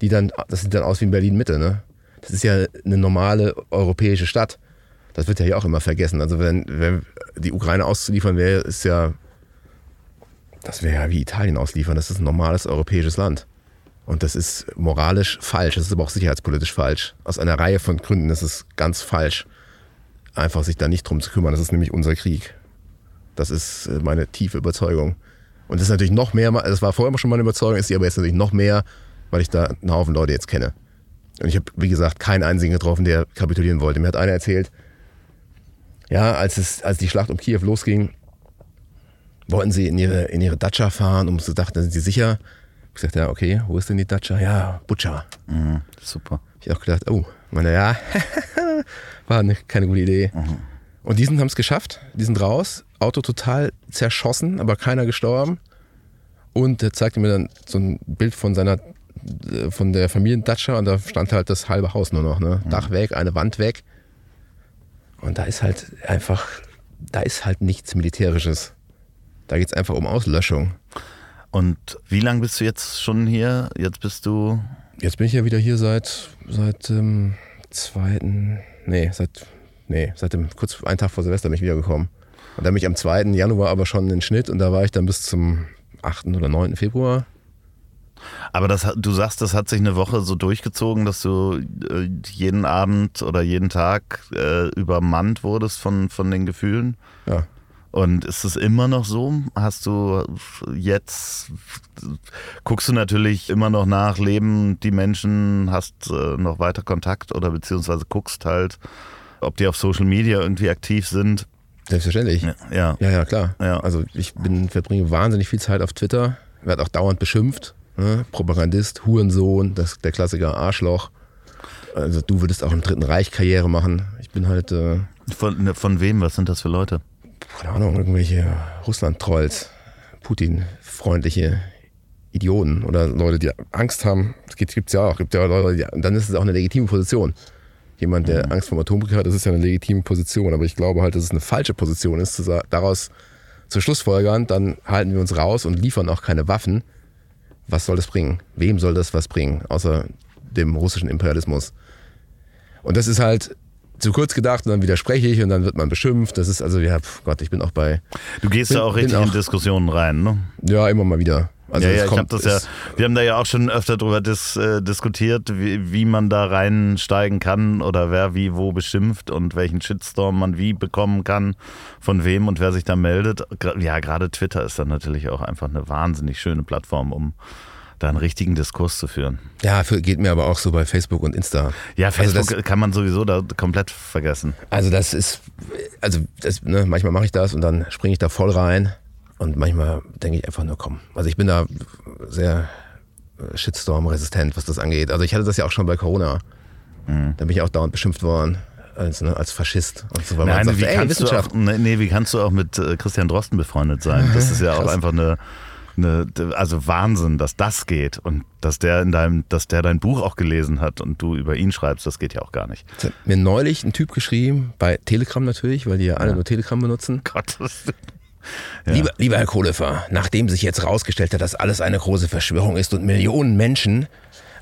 die dann, das sieht dann aus wie in Berlin-Mitte, ne? Das ist ja eine normale europäische Stadt. Das wird ja hier auch immer vergessen. Also wenn, wenn die Ukraine auszuliefern wäre, ist ja das wäre ja wie Italien ausliefern. Das ist ein normales europäisches Land. Und das ist moralisch falsch. Das ist aber auch sicherheitspolitisch falsch. Aus einer Reihe von Gründen ist es ganz falsch, einfach sich da nicht drum zu kümmern. Das ist nämlich unser Krieg. Das ist äh, meine tiefe Überzeugung. Und das ist natürlich noch mehr, das war vorher schon meine Überzeugung, ist sie aber jetzt natürlich noch mehr, weil ich da einen Haufen Leute jetzt kenne. Und ich habe, wie gesagt, keinen einzigen getroffen, der kapitulieren wollte. Mir hat einer erzählt, ja, als, es, als die Schlacht um Kiew losging, wollten sie in ihre, in ihre Datscha fahren und sie dachten, sind sie sicher. Ich sagte, ja, okay, wo ist denn die Datscha? Ja, Butcher. Mhm, super. Ich auch gedacht, oh, meine, ja, war eine, keine gute Idee. Mhm. Und die haben es geschafft, die sind raus, Auto total zerschossen, aber keiner gestorben. Und er zeigte mir dann so ein Bild von seiner, äh, von der Familiendatscha und da stand halt das halbe Haus nur noch, ne? Mhm. Dach weg, eine Wand weg. Und da ist halt einfach, da ist halt nichts Militärisches. Da geht es einfach um Auslöschung. Und wie lange bist du jetzt schon hier? Jetzt bist du. Jetzt bin ich ja wieder hier seit seit dem zweiten. Nee, seit. Nee, seit dem kurz einen Tag vor Silvester bin ich wiedergekommen. Und dann bin ich am 2. Januar aber schon in Schnitt und da war ich dann bis zum 8. oder 9. Februar. Aber das, du sagst, das hat sich eine Woche so durchgezogen, dass du äh, jeden Abend oder jeden Tag äh, übermannt wurdest von, von den Gefühlen? Ja. Und ist es immer noch so? Hast du jetzt, guckst du natürlich immer noch nach, leben die Menschen, hast äh, noch weiter Kontakt oder beziehungsweise guckst halt, ob die auf Social Media irgendwie aktiv sind? Selbstverständlich. Ja, ja, ja, ja klar. Ja. Also ich bin, verbringe wahnsinnig viel Zeit auf Twitter, werde auch dauernd beschimpft. Ne? Propagandist, Hurensohn, das, der Klassiker Arschloch. Also du würdest auch im Dritten Reich Karriere machen. Ich bin halt. Äh, von, ne, von wem? Was sind das für Leute? Keine Ahnung, irgendwelche Russland-Trolls, Putin-freundliche Idioten oder Leute, die Angst haben. Das gibt es ja auch. Gibt ja Leute, die, dann ist es auch eine legitime Position. Jemand, der mhm. Angst vor Atomkrieg hat, das ist ja eine legitime Position. Aber ich glaube halt, dass es eine falsche Position ist, daraus zu Schlussfolgern, dann halten wir uns raus und liefern auch keine Waffen was soll das bringen? Wem soll das was bringen, außer dem russischen Imperialismus? Und das ist halt zu kurz gedacht und dann widerspreche ich und dann wird man beschimpft. Das ist also, ja, Gott, ich bin auch bei. Du gehst da auch richtig auch, in Diskussionen rein, ne? Ja, immer mal wieder. Also ja, ja, ich hab das ja, wir haben da ja auch schon öfter darüber dis, äh, diskutiert, wie, wie man da reinsteigen kann oder wer wie wo beschimpft und welchen Shitstorm man wie bekommen kann, von wem und wer sich da meldet. Ja, gerade Twitter ist dann natürlich auch einfach eine wahnsinnig schöne Plattform, um da einen richtigen Diskurs zu führen. Ja, für, geht mir aber auch so bei Facebook und Insta. Ja, also Facebook also das, kann man sowieso da komplett vergessen. Also das ist, also das, ne, manchmal mache ich das und dann springe ich da voll rein und manchmal denke ich einfach nur, komm. Also ich bin da sehr äh, Shitstorm-resistent, was das angeht. Also ich hatte das ja auch schon bei Corona. Mhm. Da bin ich auch dauernd beschimpft worden. Als, ne, als Faschist und so weiter. Nein, sagt, wie, ey, kannst du auch, nee, nee, wie kannst du auch mit äh, Christian Drosten befreundet sein? Das ist ja auch einfach eine, eine, also Wahnsinn, dass das geht und dass der in deinem, dass der dein Buch auch gelesen hat und du über ihn schreibst, das geht ja auch gar nicht. Das hat mir neulich ein Typ geschrieben, bei Telegram natürlich, weil die ja alle ja. nur Telegram benutzen. Gott, das ja. Lieber, lieber Herr Kohlefer, nachdem sich jetzt herausgestellt hat, dass alles eine große Verschwörung ist und Millionen Menschen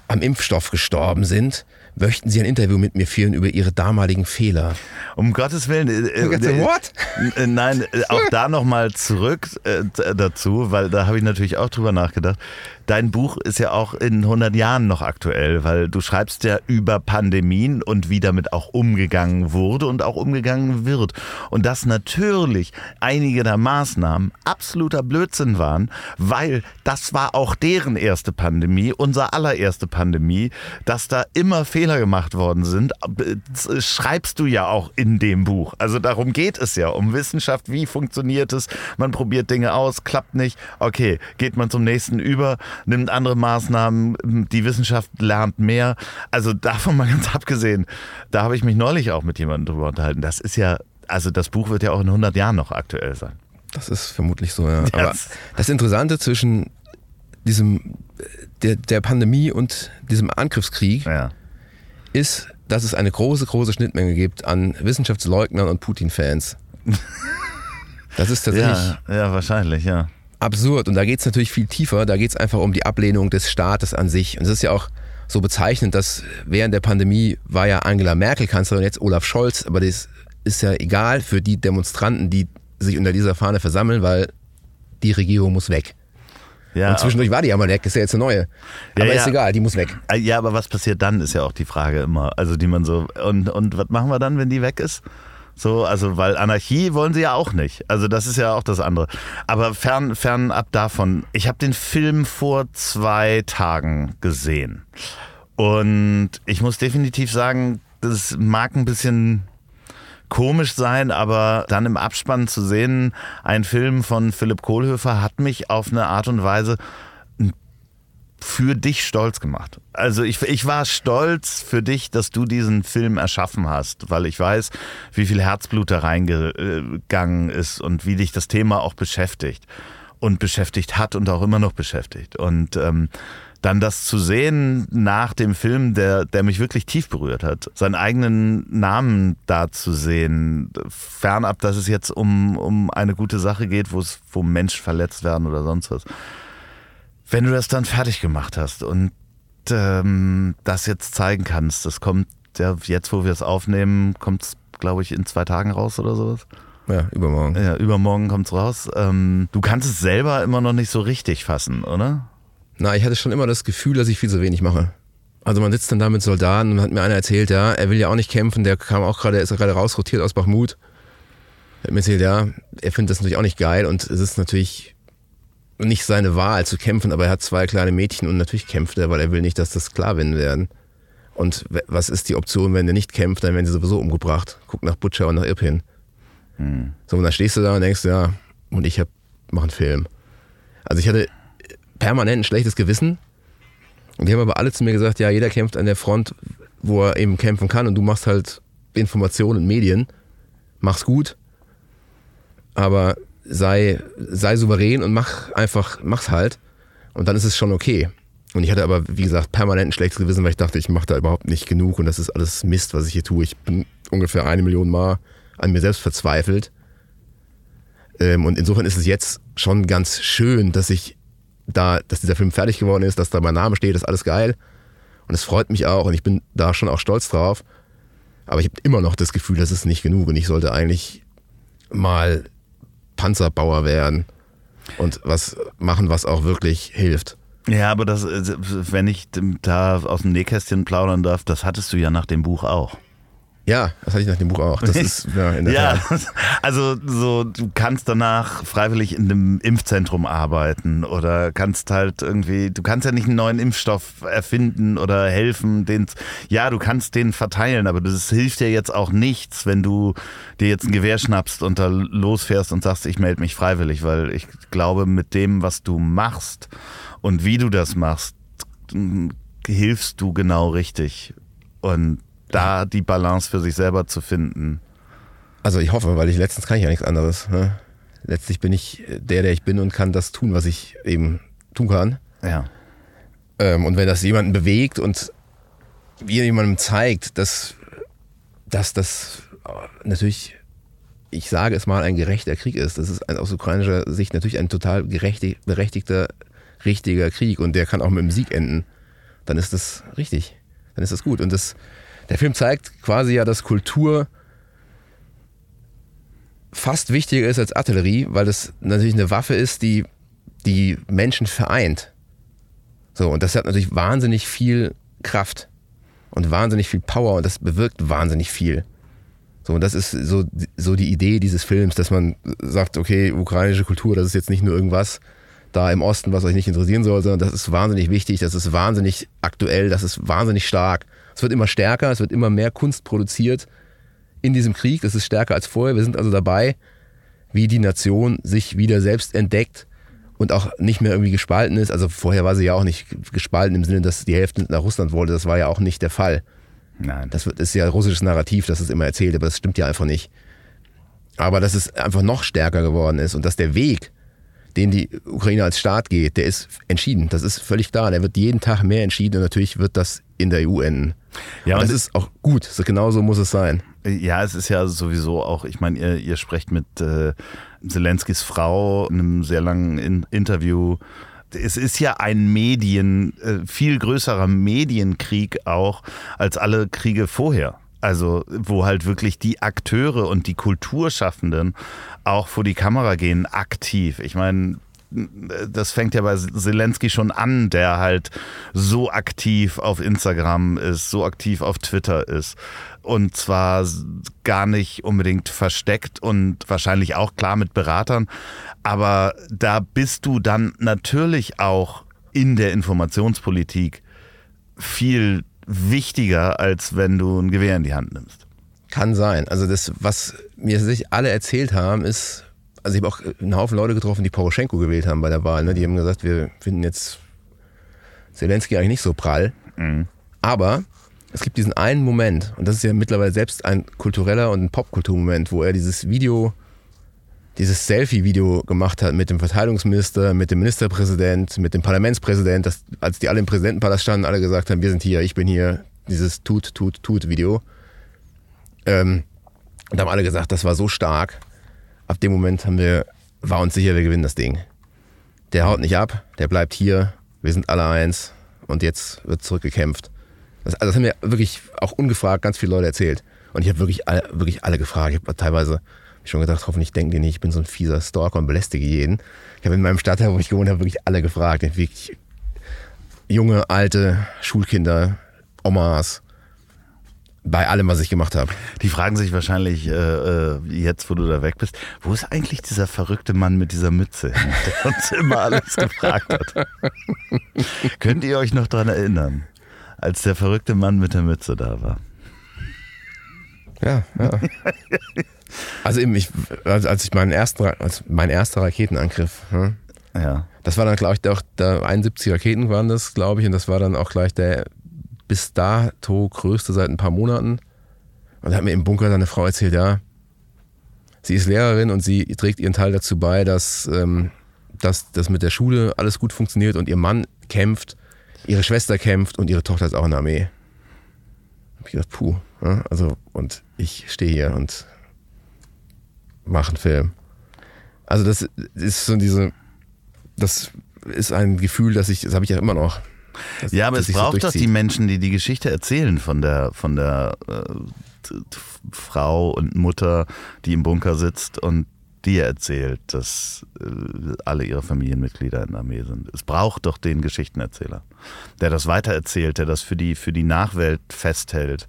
am Impfstoff gestorben sind, möchten Sie ein Interview mit mir führen über Ihre damaligen Fehler? Um Gottes Willen. Äh, äh, what? Äh, nein, äh, auch da nochmal zurück äh, dazu, weil da habe ich natürlich auch drüber nachgedacht dein Buch ist ja auch in 100 Jahren noch aktuell, weil du schreibst ja über Pandemien und wie damit auch umgegangen wurde und auch umgegangen wird. Und dass natürlich einige der Maßnahmen absoluter Blödsinn waren, weil das war auch deren erste Pandemie, unser allererste Pandemie, dass da immer Fehler gemacht worden sind, schreibst du ja auch in dem Buch. Also darum geht es ja, um Wissenschaft, wie funktioniert es, man probiert Dinge aus, klappt nicht, okay, geht man zum nächsten über nimmt andere Maßnahmen, die Wissenschaft lernt mehr. Also davon mal ganz abgesehen, da habe ich mich neulich auch mit jemandem drüber unterhalten. Das ist ja, also das Buch wird ja auch in 100 Jahren noch aktuell sein. Das ist vermutlich so, ja. Aber das Interessante zwischen diesem, der, der Pandemie und diesem Angriffskrieg ja. ist, dass es eine große, große Schnittmenge gibt an Wissenschaftsleugnern und Putin-Fans. Das ist tatsächlich. Ja, ja, wahrscheinlich, ja absurd. Und da geht es natürlich viel tiefer. Da geht es einfach um die Ablehnung des Staates an sich. Und es ist ja auch so bezeichnend, dass während der Pandemie war ja Angela Merkel Kanzlerin, jetzt Olaf Scholz. Aber das ist ja egal für die Demonstranten, die sich unter dieser Fahne versammeln, weil die Regierung muss weg. Ja, und zwischendurch war die ja mal weg, ist ja jetzt eine neue. Aber ja, ist egal, die muss weg. Äh, ja, aber was passiert dann, ist ja auch die Frage immer. Also die man so, und, und was machen wir dann, wenn die weg ist? So, also, weil Anarchie wollen sie ja auch nicht. Also, das ist ja auch das andere. Aber fern, fernab davon, ich habe den Film vor zwei Tagen gesehen. Und ich muss definitiv sagen, das mag ein bisschen komisch sein, aber dann im Abspann zu sehen, ein Film von Philipp Kohlhöfer hat mich auf eine Art und Weise für dich stolz gemacht. Also ich, ich war stolz für dich, dass du diesen Film erschaffen hast, weil ich weiß, wie viel Herzblut da reingegangen ist und wie dich das Thema auch beschäftigt und beschäftigt hat und auch immer noch beschäftigt. Und ähm, dann das zu sehen nach dem Film, der, der mich wirklich tief berührt hat, seinen eigenen Namen da zu sehen, fernab, dass es jetzt um, um eine gute Sache geht, wo es, wo Menschen verletzt werden oder sonst was. Wenn du das dann fertig gemacht hast und ähm, das jetzt zeigen kannst, das kommt ja jetzt, wo wir es aufnehmen, kommt es, glaube ich, in zwei Tagen raus oder sowas. Ja, übermorgen. Ja, übermorgen kommt es raus. Ähm, du kannst es selber immer noch nicht so richtig fassen, oder? Na, ich hatte schon immer das Gefühl, dass ich viel zu wenig mache. Also man sitzt dann da mit Soldaten und hat mir einer erzählt, ja, er will ja auch nicht kämpfen, der kam auch gerade, er ist gerade rausrotiert aus Bachmut. Er hat mir erzählt, ja, er findet das natürlich auch nicht geil und es ist natürlich nicht seine Wahl zu kämpfen, aber er hat zwei kleine Mädchen und natürlich kämpft er, weil er will nicht, dass das Sklavinnen werden. Und was ist die Option, wenn er nicht kämpft, dann werden sie sowieso umgebracht. Guck nach Butcher und nach Irpin. Hm. So, und dann stehst du da und denkst, ja, und ich hab, mach einen Film. Also ich hatte permanent ein schlechtes Gewissen. Und die haben aber alle zu mir gesagt, ja, jeder kämpft an der Front, wo er eben kämpfen kann und du machst halt Informationen und Medien, mach's gut, aber sei, sei souverän und mach einfach, mach's halt und dann ist es schon okay. Und ich hatte aber, wie gesagt, permanent ein schlechtes Gewissen, weil ich dachte, ich mache da überhaupt nicht genug und das ist alles Mist, was ich hier tue. Ich bin ungefähr eine Million Mal an mir selbst verzweifelt. Ähm, und insofern ist es jetzt schon ganz schön, dass ich da, dass dieser Film fertig geworden ist, dass da mein Name steht, ist alles geil. Und es freut mich auch und ich bin da schon auch stolz drauf. Aber ich habe immer noch das Gefühl, das ist nicht genug und ich sollte eigentlich mal Panzerbauer werden und was machen, was auch wirklich hilft. Ja, aber das, wenn ich da aus dem Nähkästchen plaudern darf, das hattest du ja nach dem Buch auch. Ja, das hatte ich nach dem Buch auch. Das ist ja, in der ja also so du kannst danach freiwillig in einem Impfzentrum arbeiten oder kannst halt irgendwie, du kannst ja nicht einen neuen Impfstoff erfinden oder helfen, den ja, du kannst den verteilen, aber das hilft dir jetzt auch nichts, wenn du dir jetzt ein Gewehr schnappst und da losfährst und sagst, ich melde mich freiwillig, weil ich glaube, mit dem, was du machst und wie du das machst, hilfst du genau richtig. Und da die Balance für sich selber zu finden. Also ich hoffe, weil ich letztens kann ich ja nichts anderes. Ne? Letztlich bin ich der, der ich bin und kann das tun, was ich eben tun kann. Ja. Ähm, und wenn das jemanden bewegt und jemandem zeigt, dass, dass das natürlich, ich sage es mal, ein gerechter Krieg ist, das ist aus ukrainischer Sicht natürlich ein total berechtigter, richtiger Krieg und der kann auch mit dem Sieg enden, dann ist das richtig. Dann ist das gut. Und das der Film zeigt quasi ja, dass Kultur fast wichtiger ist als Artillerie, weil das natürlich eine Waffe ist, die die Menschen vereint. So, und das hat natürlich wahnsinnig viel Kraft und wahnsinnig viel Power und das bewirkt wahnsinnig viel. So, und das ist so, so die Idee dieses Films, dass man sagt, okay, ukrainische Kultur, das ist jetzt nicht nur irgendwas da im Osten, was euch nicht interessieren soll, sondern das ist wahnsinnig wichtig, das ist wahnsinnig aktuell, das ist wahnsinnig stark. Es wird immer stärker, es wird immer mehr Kunst produziert in diesem Krieg. Es ist stärker als vorher. Wir sind also dabei, wie die Nation sich wieder selbst entdeckt und auch nicht mehr irgendwie gespalten ist. Also vorher war sie ja auch nicht gespalten im Sinne, dass die Hälfte nach Russland wollte. Das war ja auch nicht der Fall. Nein. Das ist ja russisches Narrativ, das es immer erzählt, aber das stimmt ja einfach nicht. Aber dass es einfach noch stärker geworden ist und dass der Weg, den die Ukraine als Staat geht, der ist entschieden. Das ist völlig klar. Der wird jeden Tag mehr entschieden und natürlich wird das in der EU enden. Ja, und das ist auch gut. Genau so muss es sein. Ja, es ist ja sowieso auch, ich meine, ihr, ihr sprecht mit äh, Zelenskis Frau in einem sehr langen in Interview. Es ist ja ein Medien, äh, viel größerer Medienkrieg auch als alle Kriege vorher. Also, wo halt wirklich die Akteure und die Kulturschaffenden auch vor die Kamera gehen, aktiv. Ich meine, das fängt ja bei Zelensky schon an, der halt so aktiv auf Instagram ist, so aktiv auf Twitter ist. Und zwar gar nicht unbedingt versteckt und wahrscheinlich auch klar mit Beratern. Aber da bist du dann natürlich auch in der Informationspolitik viel wichtiger, als wenn du ein Gewehr in die Hand nimmst. Kann sein. Also das, was mir sich alle erzählt haben, ist, also ich habe auch einen Haufen Leute getroffen, die Poroschenko gewählt haben bei der Wahl. Ne? Die haben gesagt, wir finden jetzt Zelensky eigentlich nicht so prall. Mhm. Aber es gibt diesen einen Moment, und das ist ja mittlerweile selbst ein kultureller und ein Popkulturmoment, wo er dieses Video, dieses Selfie-Video gemacht hat mit dem Verteidigungsminister, mit dem Ministerpräsident, mit dem Parlamentspräsident, das, als die alle im Präsidentenpalast standen, alle gesagt haben, wir sind hier, ich bin hier, dieses Tut, Tut, Tut-Video. Ähm, und haben alle gesagt, das war so stark. Ab dem Moment haben wir, war uns sicher, wir gewinnen das Ding. Der haut nicht ab, der bleibt hier, wir sind alle eins und jetzt wird zurückgekämpft. Das, also das haben mir wirklich auch ungefragt ganz viele Leute erzählt. Und ich habe wirklich alle, wirklich alle gefragt. Ich habe teilweise schon gedacht, hoffentlich denken die nicht, ich bin so ein fieser Stalker und belästige jeden. Ich habe in meinem Stadtteil, wo ich gewohnt habe, wirklich alle gefragt. Wirklich junge, alte, Schulkinder, Omas, bei allem, was ich gemacht habe. Die fragen sich wahrscheinlich äh, äh, jetzt, wo du da weg bist, wo ist eigentlich dieser verrückte Mann mit dieser Mütze, der uns immer alles gefragt hat? Könnt ihr euch noch daran erinnern? als der verrückte Mann mit der Mütze da war. Ja, ja. Also eben, ich, als ich meinen ersten, als mein erster Raketenangriff, hm, ja. das war dann, glaube ich, auch da 71 Raketen waren das, glaube ich, und das war dann auch gleich der bis dato größte seit ein paar Monaten. Und da hat mir im Bunker seine Frau erzählt, ja, sie ist Lehrerin und sie trägt ihren Teil dazu bei, dass, ähm, dass das mit der Schule alles gut funktioniert und ihr Mann kämpft ihre Schwester kämpft und ihre Tochter ist auch in der Armee. Hab ich gedacht, puh. Ja, also, und ich stehe hier und mache einen Film. Also, das ist so diese, das ist ein Gefühl, das ich, das habe ich ja immer noch. Das, ja, aber es braucht so doch die Menschen, die die Geschichte erzählen von der, von der äh, Frau und Mutter, die im Bunker sitzt und dir erzählt, dass äh, alle ihre Familienmitglieder in der Armee sind. Es braucht doch den Geschichtenerzähler, der das weitererzählt, der das für die, für die Nachwelt festhält.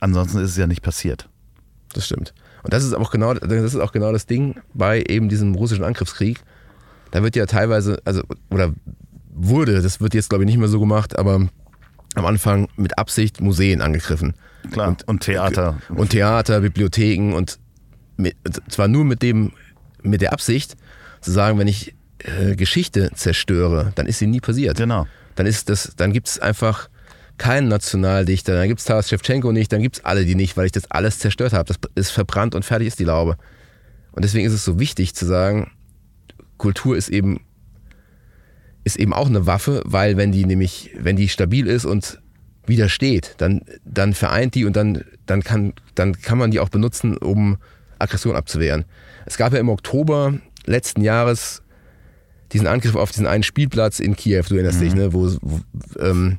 Ansonsten ist es ja nicht passiert. Das stimmt. Und das ist auch genau, das ist auch genau das Ding bei eben diesem russischen Angriffskrieg. Da wird ja teilweise, also, oder wurde, das wird jetzt glaube ich nicht mehr so gemacht, aber am Anfang mit Absicht Museen angegriffen. Klar. Und, und Theater. Und Theater, Bibliotheken und mit, zwar nur mit dem, mit der Absicht zu sagen, wenn ich äh, Geschichte zerstöre, dann ist sie nie passiert. Genau. Dann ist das, dann gibt es einfach keinen Nationaldichter, dann gibt es Taras Shevchenko nicht, dann gibt es alle die nicht, weil ich das alles zerstört habe. Das ist verbrannt und fertig ist die Laube. Und deswegen ist es so wichtig zu sagen, Kultur ist eben, ist eben auch eine Waffe, weil wenn die nämlich, wenn die stabil ist und widersteht, dann, dann vereint die und dann, dann, kann, dann kann man die auch benutzen, um Aggression abzuwehren. Es gab ja im Oktober letzten Jahres diesen Angriff auf diesen einen Spielplatz in Kiew, du erinnerst mhm. dich, ne? Wo, wo ähm,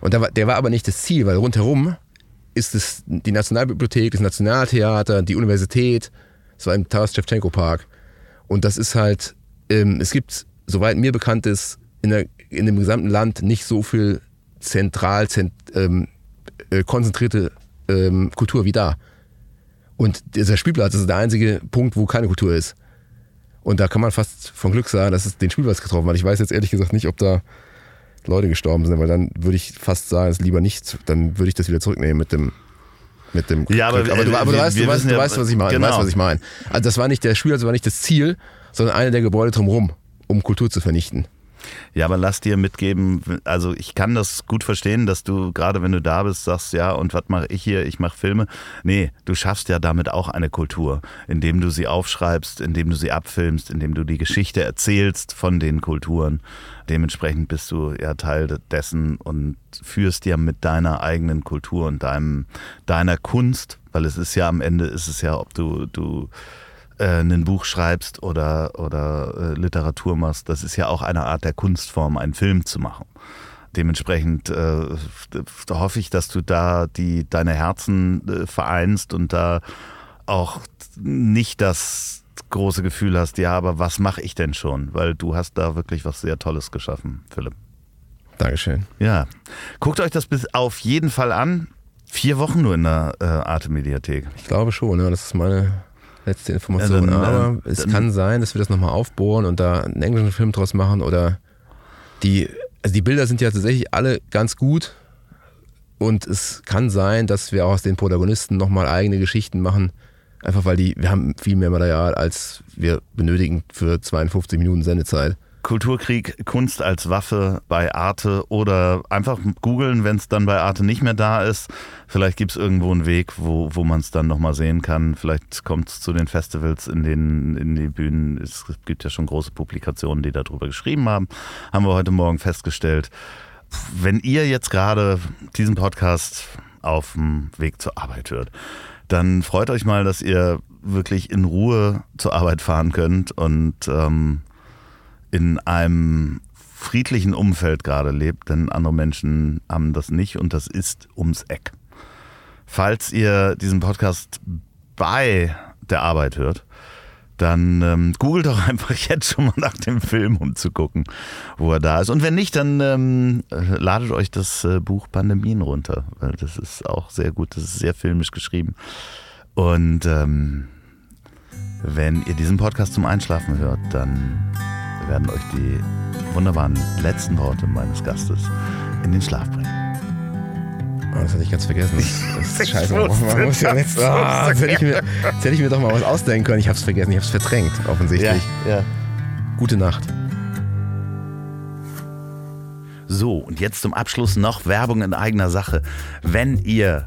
und war, der war aber nicht das Ziel, weil rundherum ist es die Nationalbibliothek, das Nationaltheater, die Universität, es war im Taras Shevchenko Park. Und das ist halt, ähm, es gibt, soweit mir bekannt ist, in, der, in dem gesamten Land nicht so viel zentral zent, ähm, äh, konzentrierte ähm, Kultur wie da. Und dieser Spielplatz ist der einzige Punkt, wo keine Kultur ist. Und da kann man fast von Glück sagen, dass es den Spielplatz getroffen hat. Ich weiß jetzt ehrlich gesagt nicht, ob da Leute gestorben sind, weil dann würde ich fast sagen, es lieber nicht, dann würde ich das wieder zurücknehmen mit dem mit dem Ja, aber, aber, du, aber du, weißt, du, weißt, du weißt, was ich meine. Genau. Weißt, was ich meine. Also das war nicht der Spielplatz, war nicht das Ziel, sondern eine der Gebäude drumherum, um Kultur zu vernichten. Ja, aber lass dir mitgeben, also ich kann das gut verstehen, dass du gerade wenn du da bist, sagst, ja, und was mache ich hier? Ich mache Filme. Nee, du schaffst ja damit auch eine Kultur, indem du sie aufschreibst, indem du sie abfilmst, indem du die Geschichte erzählst von den Kulturen. Dementsprechend bist du ja Teil dessen und führst ja mit deiner eigenen Kultur und deinem, deiner Kunst, weil es ist ja am Ende ist es ja, ob du, du äh, ein Buch schreibst oder, oder äh, Literatur machst, das ist ja auch eine Art der Kunstform, einen Film zu machen. Dementsprechend äh, hoffe ich, dass du da die, deine Herzen äh, vereinst und da auch nicht das große Gefühl hast, ja, aber was mache ich denn schon? Weil du hast da wirklich was sehr Tolles geschaffen, Philipp. Dankeschön. Ja. Guckt euch das bis auf jeden Fall an. Vier Wochen nur in der äh, Arte-Mediathek. Ich glaube schon, ja, das ist meine letzte Information. Ja, dann, Aber äh, es dann- kann sein, dass wir das nochmal aufbohren und da einen englischen Film draus machen oder die, also die Bilder sind ja tatsächlich alle ganz gut und es kann sein, dass wir auch aus den Protagonisten nochmal eigene Geschichten machen. Einfach weil die, wir haben viel mehr Material, als wir benötigen für 52 Minuten Sendezeit. Kulturkrieg, Kunst als Waffe bei Arte oder einfach googeln, wenn es dann bei Arte nicht mehr da ist. Vielleicht gibt es irgendwo einen Weg, wo, wo man es dann nochmal sehen kann. Vielleicht kommt es zu den Festivals in den in die Bühnen. Es gibt ja schon große Publikationen, die darüber geschrieben haben. Haben wir heute Morgen festgestellt. Wenn ihr jetzt gerade diesen Podcast auf dem Weg zur Arbeit hört, dann freut euch mal, dass ihr wirklich in Ruhe zur Arbeit fahren könnt und ähm, in einem friedlichen Umfeld gerade lebt, denn andere Menschen haben das nicht und das ist ums Eck. Falls ihr diesen Podcast bei der Arbeit hört, dann ähm, googelt doch einfach jetzt schon mal nach dem Film, um zu gucken, wo er da ist. Und wenn nicht, dann ähm, äh, ladet euch das äh, Buch Pandemien runter, weil das ist auch sehr gut, das ist sehr filmisch geschrieben. Und ähm, wenn ihr diesen Podcast zum Einschlafen hört, dann werden euch die wunderbaren letzten Worte meines Gastes in den Schlaf bringen. Oh, das hatte ich ganz vergessen. Das ist scheiße. Man muss ja jetzt, ah, jetzt, hätte ich mir, jetzt hätte ich mir doch mal was ausdenken können. Ich habe es vergessen. Ich habe es verdrängt, offensichtlich. ja. Gute Nacht. So, und jetzt zum Abschluss noch Werbung in eigener Sache. Wenn ihr